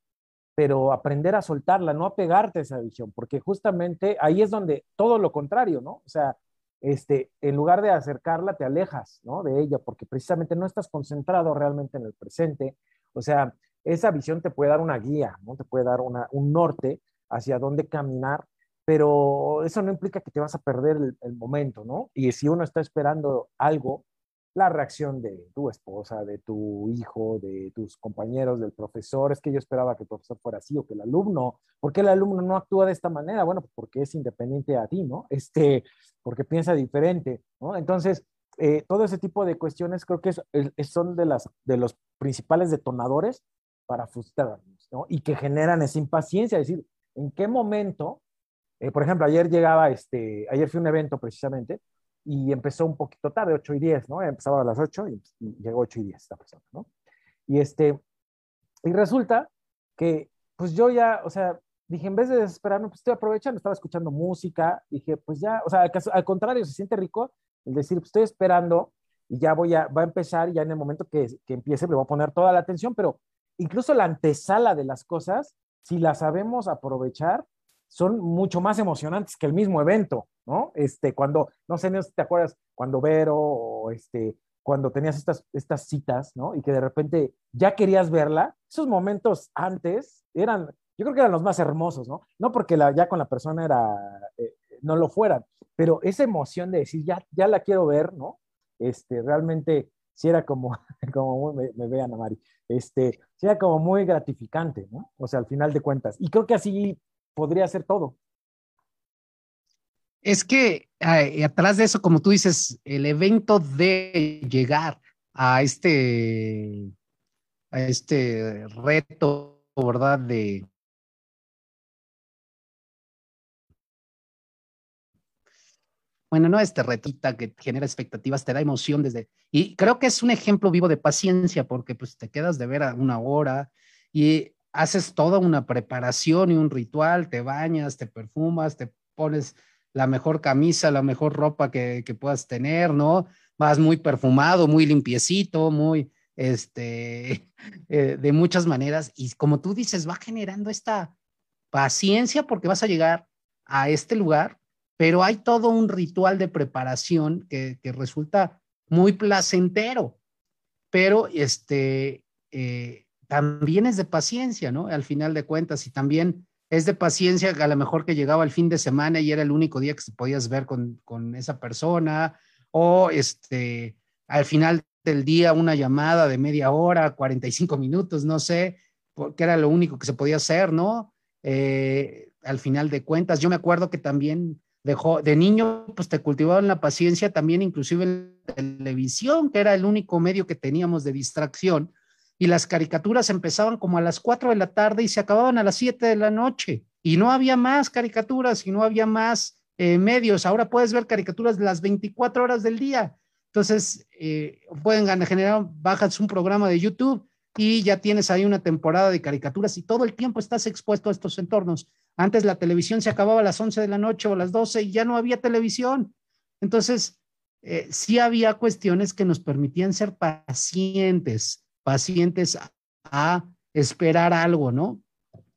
pero aprender a soltarla, no apegarte a esa visión, porque justamente ahí es donde todo lo contrario, ¿no? O sea, este, en lugar de acercarla, te alejas, ¿no? De ella, porque precisamente no estás concentrado realmente en el presente. O sea, esa visión te puede dar una guía, ¿no? Te puede dar un norte hacia dónde caminar, pero eso no implica que te vas a perder el, momento, ¿no? Y si uno está esperando algo, la reacción de tu esposa, de tu hijo, de tus compañeros, del profesor, es que yo esperaba que el profesor fuera así o que el alumno, ¿por qué el alumno no actúa de esta manera? Bueno, pues porque es independiente a ti, ¿no? Este, porque piensa diferente, ¿no? Entonces, eh, todo ese tipo de cuestiones creo que son de, las, de los principales detonadores para frustrarnos, ¿no? Y que generan esa impaciencia, es decir, ¿en qué momento? Eh, por ejemplo, ayer llegaba, este, ayer fui a un evento precisamente y empezó un poquito tarde, 8 y 10, ¿no? Empezaba a las 8 y, llegó 8 y 10 esta persona, ¿no? Y este, y resulta que, pues yo ya, o sea, dije, en vez de desesperarme, pues estoy aprovechando, estaba escuchando música, dije, pues ya, o sea, al, contrario, se siente rico el decir, pues estoy esperando y ya voy a, va a empezar y ya en el momento que, que empiece le voy a poner toda la atención, pero incluso la antesala de las cosas, si las sabemos aprovechar, son mucho más emocionantes que el mismo evento, ¿no? Este, cuando, no sé si te acuerdas, cuando Vero o este, cuando tenías estas, estas citas, ¿no? Y que de repente ya querías verla, esos momentos antes eran, yo creo que eran los más hermosos, ¿no? No porque la, ya con la persona era, eh, no lo fueran, pero esa emoción de decir, ya, ya la quiero ver, ¿no? Este, realmente si era como, como me, me vean a Mari, este, si era como muy gratificante, ¿no? O sea, al final de cuentas. Y creo que así podría ser todo. Es que atrás de eso, como tú dices, el evento de llegar a este, a este reto, ¿verdad? De, bueno, no este retita que genera expectativas, te da emoción desde, y creo que es un ejemplo vivo de paciencia, porque pues te quedas de ver a una hora y haces toda una preparación y un ritual, te bañas, te perfumas, te pones la mejor camisa, la mejor ropa que, que puedas tener, ¿no? Vas muy perfumado, muy limpiecito, muy, este, eh, de muchas maneras. Y como tú dices, va generando esta paciencia porque vas a llegar a este lugar pero hay todo un ritual de preparación que, resulta muy placentero, pero este, eh, también es de paciencia, ¿no? Al final de cuentas, y también es de paciencia a lo mejor que llegaba el fin de semana y era el único día que podías ver con, con esa persona, o este, al final del día una llamada de media hora, 45 minutos, no sé, porque era lo único que se podía hacer, ¿no? Eh, al final de cuentas, yo me acuerdo que también de, niño, pues te cultivaban la paciencia también, inclusive en la televisión, que era el único medio que teníamos de distracción. Y las caricaturas empezaban como a las 4 de la tarde y se acababan a las 7 de la noche. Y no había más caricaturas y no había más eh, medios. Ahora puedes ver caricaturas las 24 horas del día. Entonces, eh, pueden generar, bajas un programa de YouTube y ya tienes ahí una temporada de caricaturas y todo el tiempo estás expuesto a estos entornos. Antes la televisión se acababa a las 11 de la noche o a las 12 y ya no había televisión. Entonces, eh, sí había cuestiones que nos permitían ser pacientes, pacientes a, esperar algo, ¿no?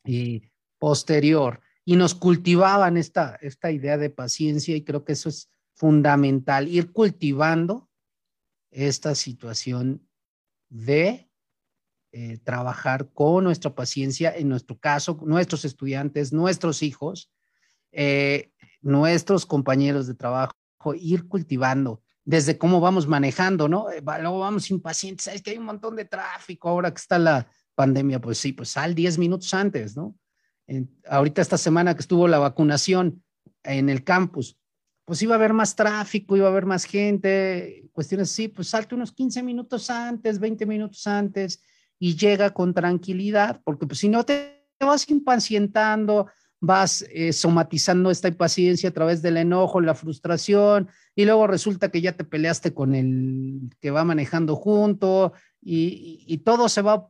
Y posterior. Y nos cultivaban esta, esta idea de paciencia y creo que eso es fundamental, ir cultivando esta situación de eh, trabajar con nuestra paciencia, en nuestro caso, nuestros estudiantes, nuestros hijos, eh, nuestros compañeros de trabajo, ir cultivando desde cómo vamos manejando, ¿no? Eh, luego vamos impacientes, sabes que hay un montón de tráfico ahora que está la pandemia, pues sí, pues sal 10 minutos antes, ¿no? ahorita esta semana que estuvo la vacunación en el campus, pues iba a haber más tráfico, iba a haber más gente, cuestiones así, pues salte unos 15 minutos antes, 20 minutos antes y llega con tranquilidad, porque pues si no te vas impacientando, vas eh, somatizando esta impaciencia a través del enojo, la frustración, y luego resulta que ya te peleaste con el que va manejando junto y, y todo se va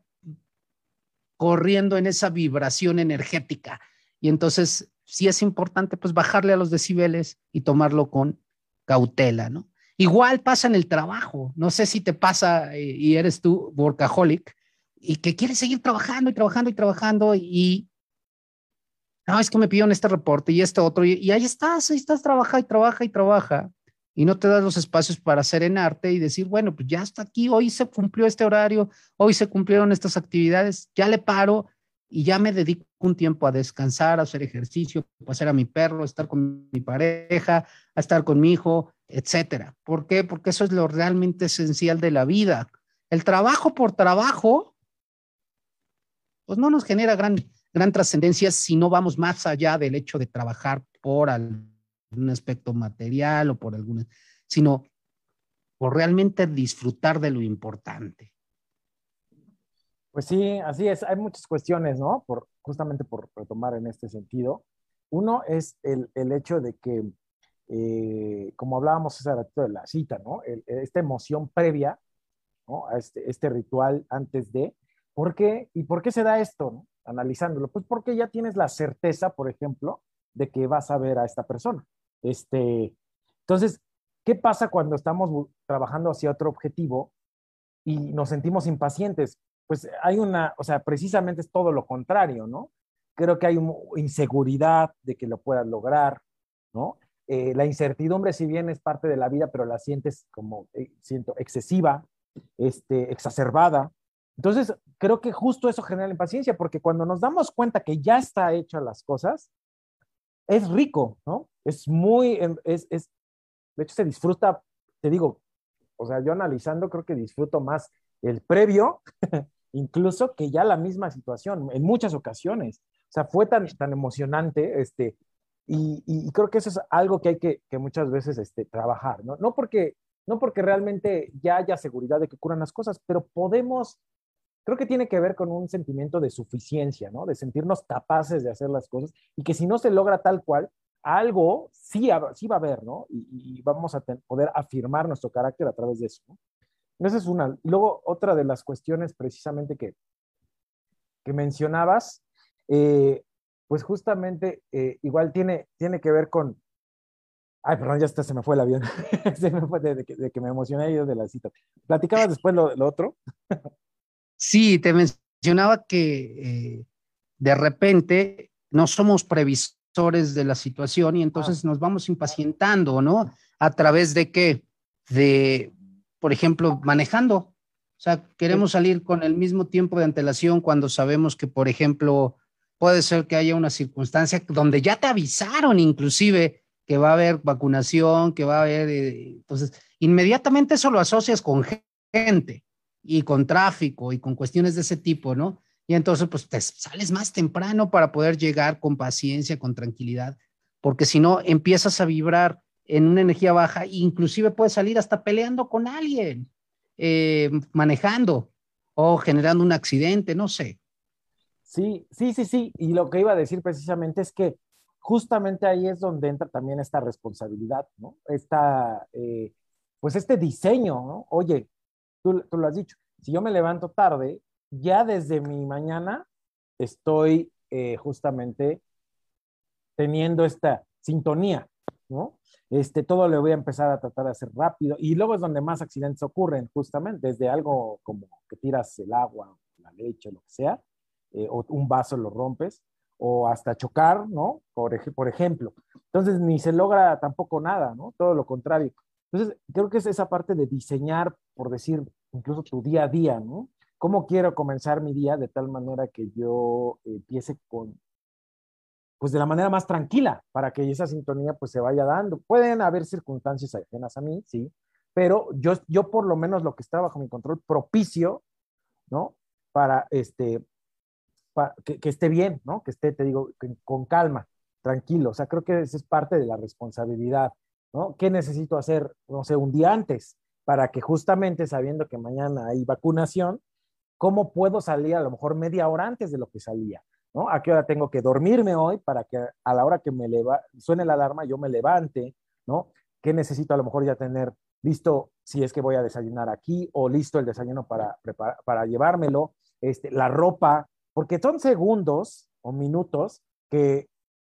corriendo en esa vibración energética. Y entonces sí es importante pues bajarle a los decibeles y tomarlo con cautela, ¿no? Igual pasa en el trabajo, no sé si te pasa eh, y eres tú workaholic y que quieres seguir trabajando y trabajando y trabajando y no, es que me pidieron este reporte y este otro y, ahí estás, ahí estás, trabaja y trabaja y trabaja y no te das los espacios para serenarte y decir, bueno, pues ya está aquí, hoy se cumplió este horario, hoy se cumplieron estas actividades, ya le paro y ya me dedico un tiempo a descansar, a hacer ejercicio, a hacer a mi perro, a estar con mi pareja, a estar con mi hijo, etcétera. ¿Por qué? Porque eso es lo realmente esencial de la vida. El trabajo por trabajo, pues no nos genera gran, gran trascendencia si no vamos más allá del hecho de trabajar por algún aspecto material o por alguna, sino por realmente disfrutar de lo importante. Pues sí, así es. Hay muchas cuestiones, ¿no? Por, justamente por retomar en este sentido. Uno es el, el hecho de que, eh, como hablábamos ese ratito de la cita, ¿no? esta emoción previa, ¿no? A este, este ritual antes de. ¿Por qué? ¿Y por qué se da esto, ¿no? Analizándolo. Pues porque ya tienes la certeza, por ejemplo, de que vas a ver a esta persona. Este, entonces, ¿qué pasa cuando estamos trabajando hacia otro objetivo y nos sentimos impacientes? pues hay una, o sea, precisamente es todo lo contrario, ¿no? Creo que hay inseguridad de que lo puedas lograr, ¿no? Eh, la incertidumbre, si bien es parte de la vida, pero la sientes como, eh, siento, excesiva, este, exacerbada. Entonces, creo que justo eso genera impaciencia, porque cuando nos damos cuenta que ya está hecha las cosas, es rico, ¿no? Es muy, es, es, de hecho se disfruta, te digo, o sea, yo analizando creo que disfruto más el previo incluso que ya la misma situación, en muchas ocasiones. O sea, fue tan, tan emocionante, este, y, creo que eso es algo que hay que, que muchas veces este, trabajar, ¿no? No porque, no porque realmente ya haya seguridad de que ocurran las cosas, pero podemos, creo que tiene que ver con un sentimiento de suficiencia, ¿no? De sentirnos capaces de hacer las cosas y que si no se logra tal cual, algo sí, sí va a haber, ¿no? Y, vamos a poder afirmar nuestro carácter a través de eso, ¿no? Esa es una. Luego otra de las cuestiones precisamente que, que mencionabas, eh, pues justamente eh, igual tiene, tiene que ver con... Ay, perdón, ya está, se me fue el avión. se me fue de, que, me emocioné yo de la cita. ¿Platicabas después lo, otro? sí, te mencionaba que eh, de repente no somos previsores de la situación y entonces ah. nos vamos impacientando, ¿no? A través de qué? De, por ejemplo, manejando. O sea, queremos salir con el mismo tiempo de antelación cuando sabemos que, por ejemplo, puede ser que haya una circunstancia donde ya te avisaron inclusive que va a haber vacunación, que va a haber... Eh, entonces, inmediatamente eso lo asocias con gente y con tráfico y con cuestiones de ese tipo, ¿no? Y entonces, pues te sales más temprano para poder llegar con paciencia, con tranquilidad, porque si no, empiezas a vibrar en una energía baja, inclusive puede salir hasta peleando con alguien, eh, manejando o generando un accidente, no sé. Sí, sí, sí, sí. Y lo que iba a decir precisamente es que justamente ahí es donde entra también esta responsabilidad, ¿no? Esta, eh, pues este diseño, ¿no? Oye, tú, lo has dicho, si yo me levanto tarde, ya desde mi mañana estoy eh, justamente teniendo esta sintonía, ¿no? Este, todo le voy a empezar a tratar de hacer rápido y luego es donde más accidentes ocurren, justamente, desde algo como que tiras el agua, la leche, lo que sea, eh, o un vaso lo rompes, o hasta chocar, ¿no? Por, por ejemplo. Entonces, ni se logra tampoco nada, ¿no? Todo lo contrario. Entonces, creo que es esa parte de diseñar, por decir, incluso tu día a día, ¿no? ¿Cómo quiero comenzar mi día de tal manera que yo empiece con pues de la manera más tranquila para que esa sintonía pues se vaya dando. Pueden haber circunstancias ajenas a mí, sí, pero yo, yo por lo menos lo que está bajo mi control propicio, ¿no? Para este, que, esté bien, ¿no? Que esté, te digo, con calma, tranquilo. O sea, creo que esa es parte de la responsabilidad, ¿no? ¿Qué necesito hacer, no sé, un día antes? Para que justamente sabiendo que mañana hay vacunación, ¿cómo puedo salir a lo mejor media hora antes de lo que salía? ¿no? ¿A qué hora tengo que dormirme hoy para que a la hora que me suene la alarma yo me levante, ¿no? ¿Qué necesito a lo mejor ya tener listo si es que voy a desayunar aquí o listo el desayuno para, para llevármelo, este, la ropa, porque son segundos o minutos que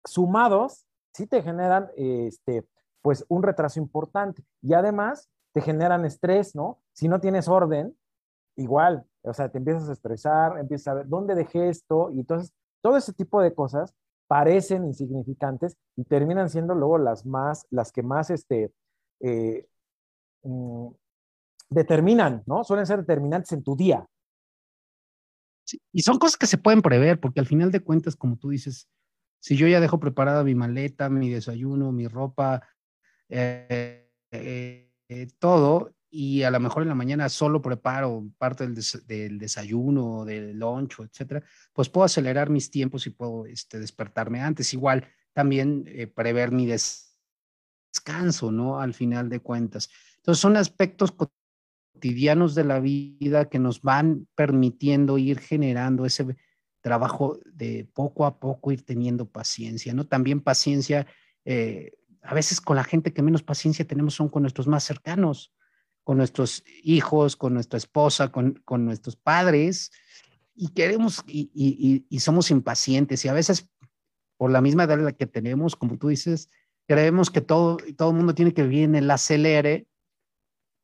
sumados sí te generan este, pues un retraso importante y además te generan estrés, ¿no? Si no tienes orden, igual, o sea, te empiezas a estresar, empiezas a ver dónde dejé esto y entonces todo ese tipo de cosas parecen insignificantes y terminan siendo luego las más, las que más este, eh, mm, determinan, ¿no? Suelen ser determinantes en tu día. Y son cosas que se pueden prever, porque al final de cuentas, como tú dices, si yo ya dejo preparada mi maleta, mi desayuno, mi ropa, eh, eh, todo, y a lo mejor en la mañana solo preparo parte del, desayuno, del lunch, etcétera, pues puedo acelerar mis tiempos y puedo este, despertarme antes. Igual también eh, prever mi descanso, ¿no? Al final de cuentas. Entonces son aspectos cotidianos de la vida que nos van permitiendo ir generando ese trabajo de poco a poco ir teniendo paciencia, ¿no? También paciencia, eh, a veces con la gente que menos paciencia tenemos son con nuestros más cercanos con nuestros hijos, con nuestra esposa, con, con nuestros padres, y queremos, y, y, y, somos impacientes, y a veces por la misma edad que tenemos, como tú dices, creemos que todo, todo el mundo tiene que vivir en el acelere,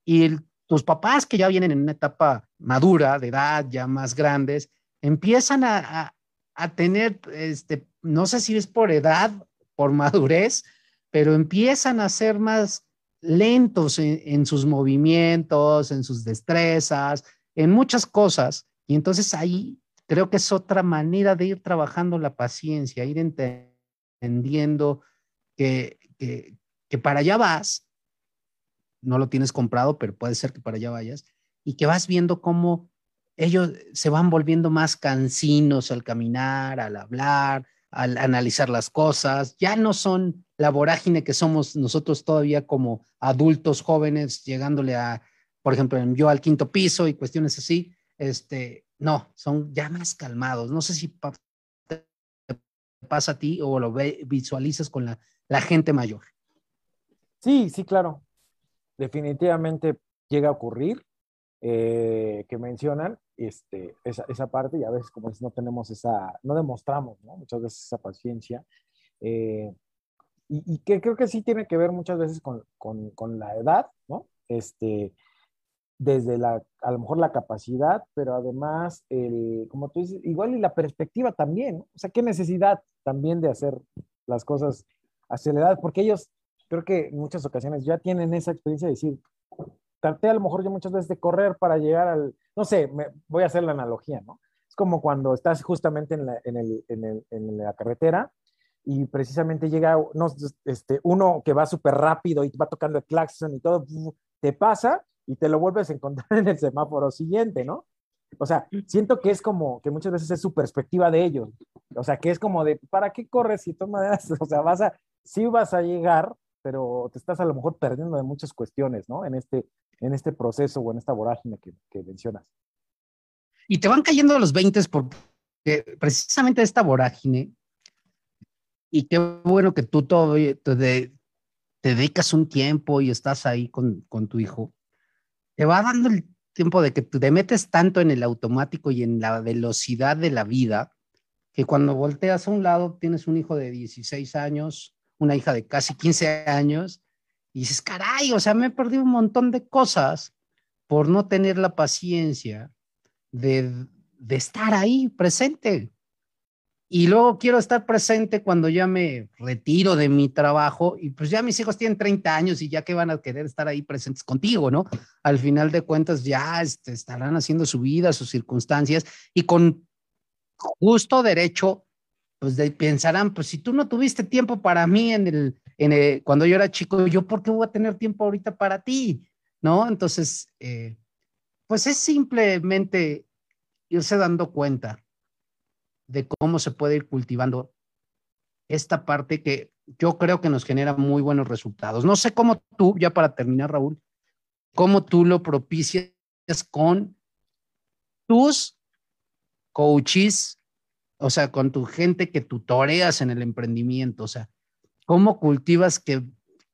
y tus papás que ya vienen en una etapa madura, de edad, ya más grandes, empiezan a, a, a tener, este, no sé si es por edad, por madurez, pero empiezan a ser más lentos en, sus movimientos, en sus destrezas, en muchas cosas. Y entonces ahí creo que es otra manera de ir trabajando la paciencia, ir entendiendo que, que, que para allá vas, no lo tienes comprado, pero puede ser que para allá vayas, y que vas viendo cómo ellos se van volviendo más cansinos al caminar, al hablar, al analizar las cosas, ya no son la vorágine que somos nosotros todavía como adultos jóvenes, llegándole a, por ejemplo, yo al quinto piso y cuestiones así, este, no, son ya más calmados. No sé si te pasa a ti o lo visualizas con la, la gente mayor. Sí, sí, claro. Definitivamente llega a ocurrir eh, que mencionan este, esa, esa, parte y a veces como no tenemos esa, no demostramos ¿no? muchas veces esa paciencia. Eh, y, y, que creo que sí tiene que ver muchas veces con, con, con, la edad, ¿no? Este, desde la, a lo mejor la capacidad, pero además, el, como tú dices, igual y la perspectiva también, ¿no? O sea, qué necesidad también de hacer las cosas aceleradas, porque ellos creo que en muchas ocasiones ya tienen esa experiencia de decir, traté a lo mejor yo muchas veces de correr para llegar al, no sé, me, voy a hacer la analogía, ¿no? Es como cuando estás justamente en la, en el, en el, en la carretera y precisamente llega no, este, uno que va súper rápido y va tocando el claxon y todo, te pasa y te lo vuelves a encontrar en el semáforo siguiente, ¿no? O sea, siento que es como que muchas veces es su perspectiva de ellos. O sea, que es como de, ¿para qué corres si tomas? O sea, vas a, sí vas a llegar, pero te estás a lo mejor perdiendo de muchas cuestiones, ¿no? En este, en este proceso o en esta vorágine que, mencionas. Y te van cayendo los 20 porque precisamente esta vorágine, y qué bueno que tú te, te, dedicas un tiempo y estás ahí con, con tu hijo, te va dando el tiempo de que te metes tanto en el automático y en la velocidad de la vida, que cuando volteas a un lado tienes un hijo de 16 años, una hija de casi 15 años, y dices, caray, o sea, me he perdido un montón de cosas por no tener la paciencia de, de estar ahí presente. Y luego quiero estar presente cuando ya me retiro de mi trabajo y pues ya mis hijos tienen 30 años y ya que van a querer estar ahí presentes contigo, ¿no? Al final de cuentas ya este, estarán haciendo su vida, sus circunstancias y con justo derecho, pues de, pensarán, pues si tú no tuviste tiempo para mí en el, en cuando yo era chico, yo por qué voy a tener tiempo ahorita para ti? ¿no? Entonces, eh, pues es simplemente irse dando cuenta de cómo se puede ir cultivando esta parte que yo creo que nos genera muy buenos resultados. No sé cómo tú, ya para terminar, Raúl, cómo tú lo propicias con tus coaches, o sea, con tu gente que tutoreas en el emprendimiento, o sea, cómo cultivas que,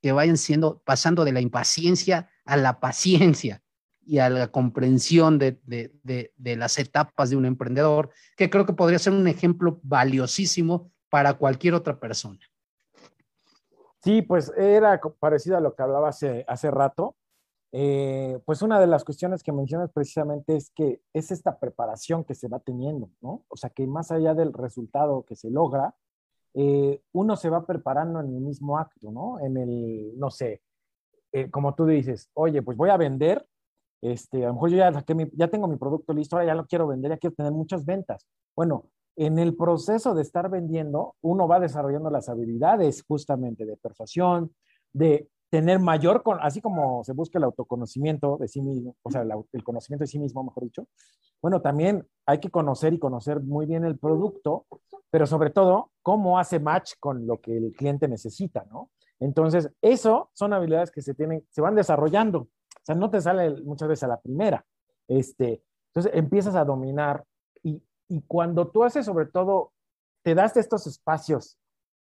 que vayan siendo, pasando de la impaciencia a la paciencia y a la comprensión de, de, de, las etapas de un emprendedor, que creo que podría ser un ejemplo valiosísimo para cualquier otra persona. Sí, pues era parecido a lo que hablaba hace, hace rato. Eh, pues una de las cuestiones que mencionas precisamente es que es esta preparación que se va teniendo, ¿no? O sea, que más allá del resultado que se logra, eh, uno se va preparando en el mismo acto, ¿no? En el, no sé, eh, como tú dices, oye, pues voy a vender, este, a lo mejor yo ya, ya tengo mi producto listo, ahora ya lo quiero vender, ya quiero tener muchas ventas. Bueno, en el proceso de estar vendiendo, uno va desarrollando las habilidades justamente de persuasión, de tener mayor, así como se busca el autoconocimiento de sí mismo, o sea, el, conocimiento de sí mismo, mejor dicho, bueno, también hay que conocer y conocer muy bien el producto, pero sobre todo, cómo hace match con lo que el cliente necesita, ¿no? Entonces, eso son habilidades que se tienen, se van desarrollando. O sea, no te sale muchas veces a la primera. Este, entonces, empiezas a dominar y, y cuando tú haces sobre todo, te das estos espacios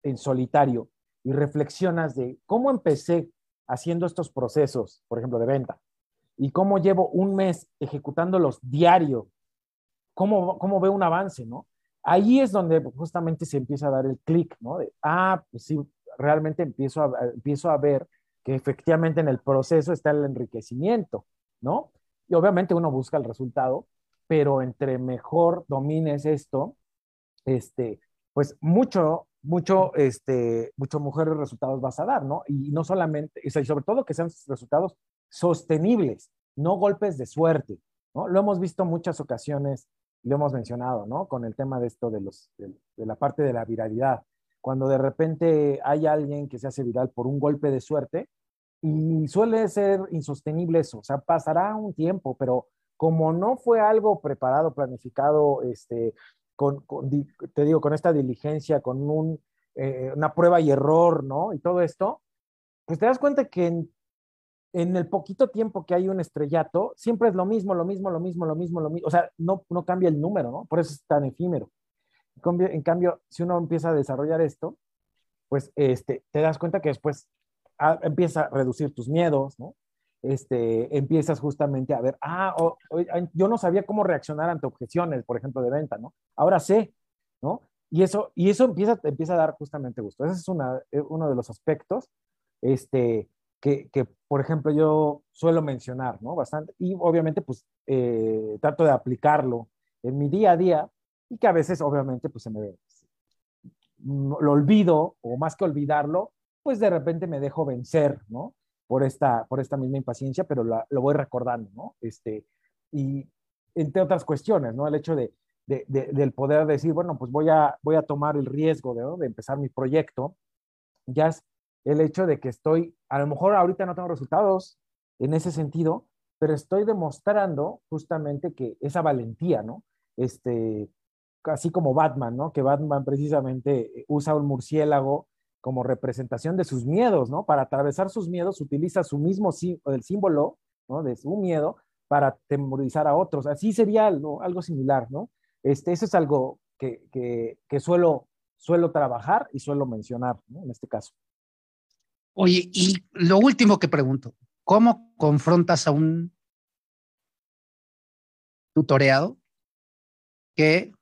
en solitario y reflexionas de cómo empecé haciendo estos procesos, por ejemplo, de venta, y cómo llevo un mes ejecutándolos diario, cómo, cómo veo un avance, ¿no? Ahí es donde justamente se empieza a dar el clic, ¿no? De, ah, pues sí, realmente empiezo a, empiezo a ver que efectivamente en el proceso está el enriquecimiento, ¿no? Y obviamente uno busca el resultado, pero entre mejor domines esto, este, pues mucho mucho, este, mucho mejores resultados vas a dar, ¿no? Y no solamente, y sobre todo que sean resultados sostenibles, no golpes de suerte, ¿no? Lo hemos visto muchas ocasiones, lo hemos mencionado, ¿no? Con el tema de esto de, los, de, la parte de la viralidad. Cuando de repente hay alguien que se hace viral por un golpe de suerte y suele ser insostenible eso, o sea, pasará un tiempo, pero como no fue algo preparado, planificado, este, con, te digo, con esta diligencia, con un, eh, una prueba y error, ¿no? Y todo esto, pues te das cuenta que en, el poquito tiempo que hay un estrellato, siempre es lo mismo, lo mismo, lo mismo, lo mismo, lo mismo. O sea, no, no cambia el número, ¿no? Por eso es tan efímero. En cambio, en cambio, si uno empieza a desarrollar esto, pues este, te das cuenta que después ah, empieza a reducir tus miedos, ¿no? Este, empiezas justamente a ver, ah, yo no sabía cómo reaccionar ante objeciones, por ejemplo, de venta, ¿no? Ahora sé, ¿no? Y eso, y eso empieza, empieza a dar justamente gusto. Ese es eh, uno de los aspectos este, que, que, por ejemplo, yo suelo mencionar, ¿no? Bastante. Y obviamente, pues, eh, trato de aplicarlo en mi día a día y que a veces, obviamente, pues, se me lo olvido o más que olvidarlo, pues de repente me dejo vencer, ¿no? Por esta, por esta misma impaciencia, pero lo voy recordando, ¿no? Este, y entre otras cuestiones, ¿no? El hecho de, de, del poder decir, bueno, pues voy a, voy a tomar el riesgo de, de empezar mi proyecto, ya es el hecho de que estoy, a lo mejor ahorita no tengo resultados en ese sentido, pero estoy demostrando justamente que esa valentía, ¿no? Este, así como Batman, ¿no? Que Batman precisamente usa un murciélago como representación de sus miedos, ¿no? Para atravesar sus miedos utiliza su mismo el símbolo, ¿no? De su miedo para temorizar a otros. Así sería algo, similar, ¿no? Este, eso es algo que, que, que suelo, suelo trabajar y suelo mencionar. En este caso. Oye, y lo último que pregunto, ¿cómo confrontas a un tutoreado que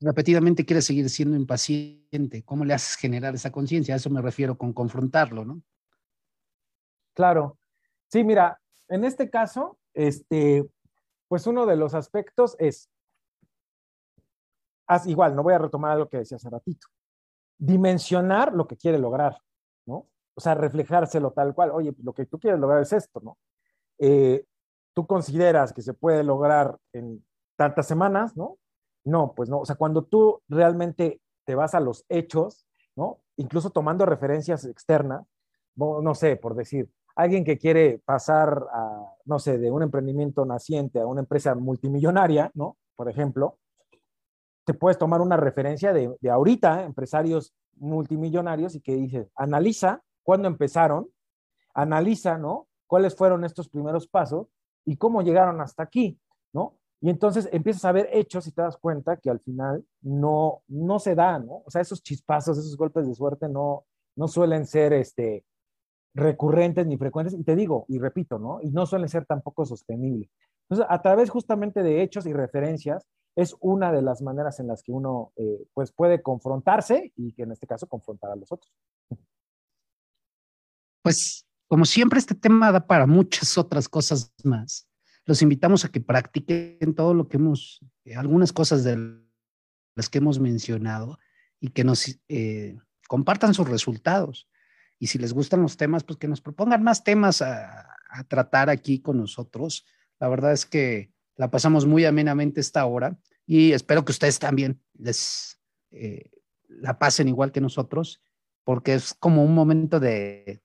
repetidamente quiere seguir siendo impaciente, ¿cómo le haces generar esa conciencia? A eso me refiero con confrontarlo, ¿no? Claro. Sí, mira, en este caso, este, pues uno de los aspectos es, igual, no voy a retomar lo que decía hace ratito, dimensionar lo que quiere lograr, ¿no? O sea, reflejárselo tal cual, oye, lo que tú quieres lograr es esto, ¿no? Eh, tú consideras que se puede lograr en tantas semanas, ¿no? No, pues no. O sea, cuando tú realmente te vas a los hechos, ¿no? Incluso tomando referencias externas, no sé, por decir, alguien que quiere pasar a, no sé, de un emprendimiento naciente a una empresa multimillonaria, ¿no? Por ejemplo, te puedes tomar una referencia de, de ahorita, empresarios multimillonarios, y que dices, analiza cuándo empezaron, analiza, ¿no? Cuáles fueron estos primeros pasos y cómo llegaron hasta aquí. Y entonces empiezas a ver hechos y te das cuenta que al final no, no se da, ¿no? O sea, esos chispazos, esos golpes de suerte no, no suelen ser este, recurrentes ni frecuentes. Y te digo, y repito, ¿no? Y no suelen ser tampoco sostenibles. Entonces, a través justamente de hechos y referencias, es una de las maneras en las que uno eh, pues puede confrontarse y que en este caso confrontar a los otros. Pues como siempre este tema da para muchas otras cosas más los invitamos a que practiquen todo lo que hemos, eh, algunas cosas de las que hemos mencionado y que nos eh, compartan sus resultados. Y si les gustan los temas, pues que nos propongan más temas a, tratar aquí con nosotros. La verdad es que la pasamos muy amenamente esta hora y espero que ustedes también les eh, la pasen igual que nosotros, porque es como un momento de,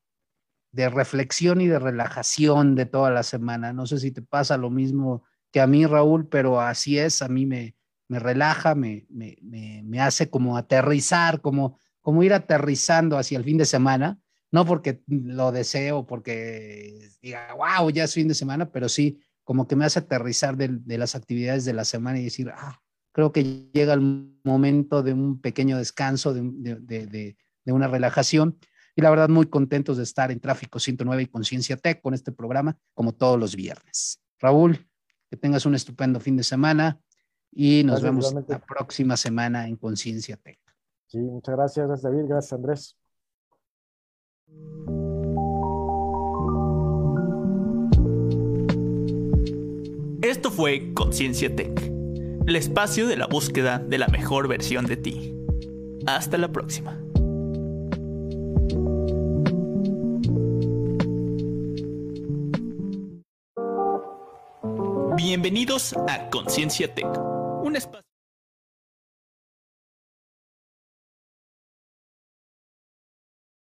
de reflexión y de relajación de toda la semana. No sé si te pasa lo mismo que a mí, Raúl, pero así es, a mí me, me relaja, me, me, me, hace como aterrizar, como, como ir aterrizando hacia el fin de semana, no porque lo deseo, porque diga, wow, ya es fin de semana, pero sí como que me hace aterrizar de, de las actividades de la semana y decir, ah, creo que llega el momento de un pequeño descanso, de, de, de, una relajación y la verdad muy contentos de estar en Tráfico 109 y Conciencia Tech con este programa como todos los viernes. Raúl, que tengas un estupendo fin de semana y nos vemos la próxima semana en Conciencia Tech. Sí, muchas gracias, gracias David, gracias Andrés. Esto fue Conciencia Tech, el espacio de la búsqueda de la mejor versión de ti. Hasta la próxima. Bienvenidos a Conciencia Tech, un espacio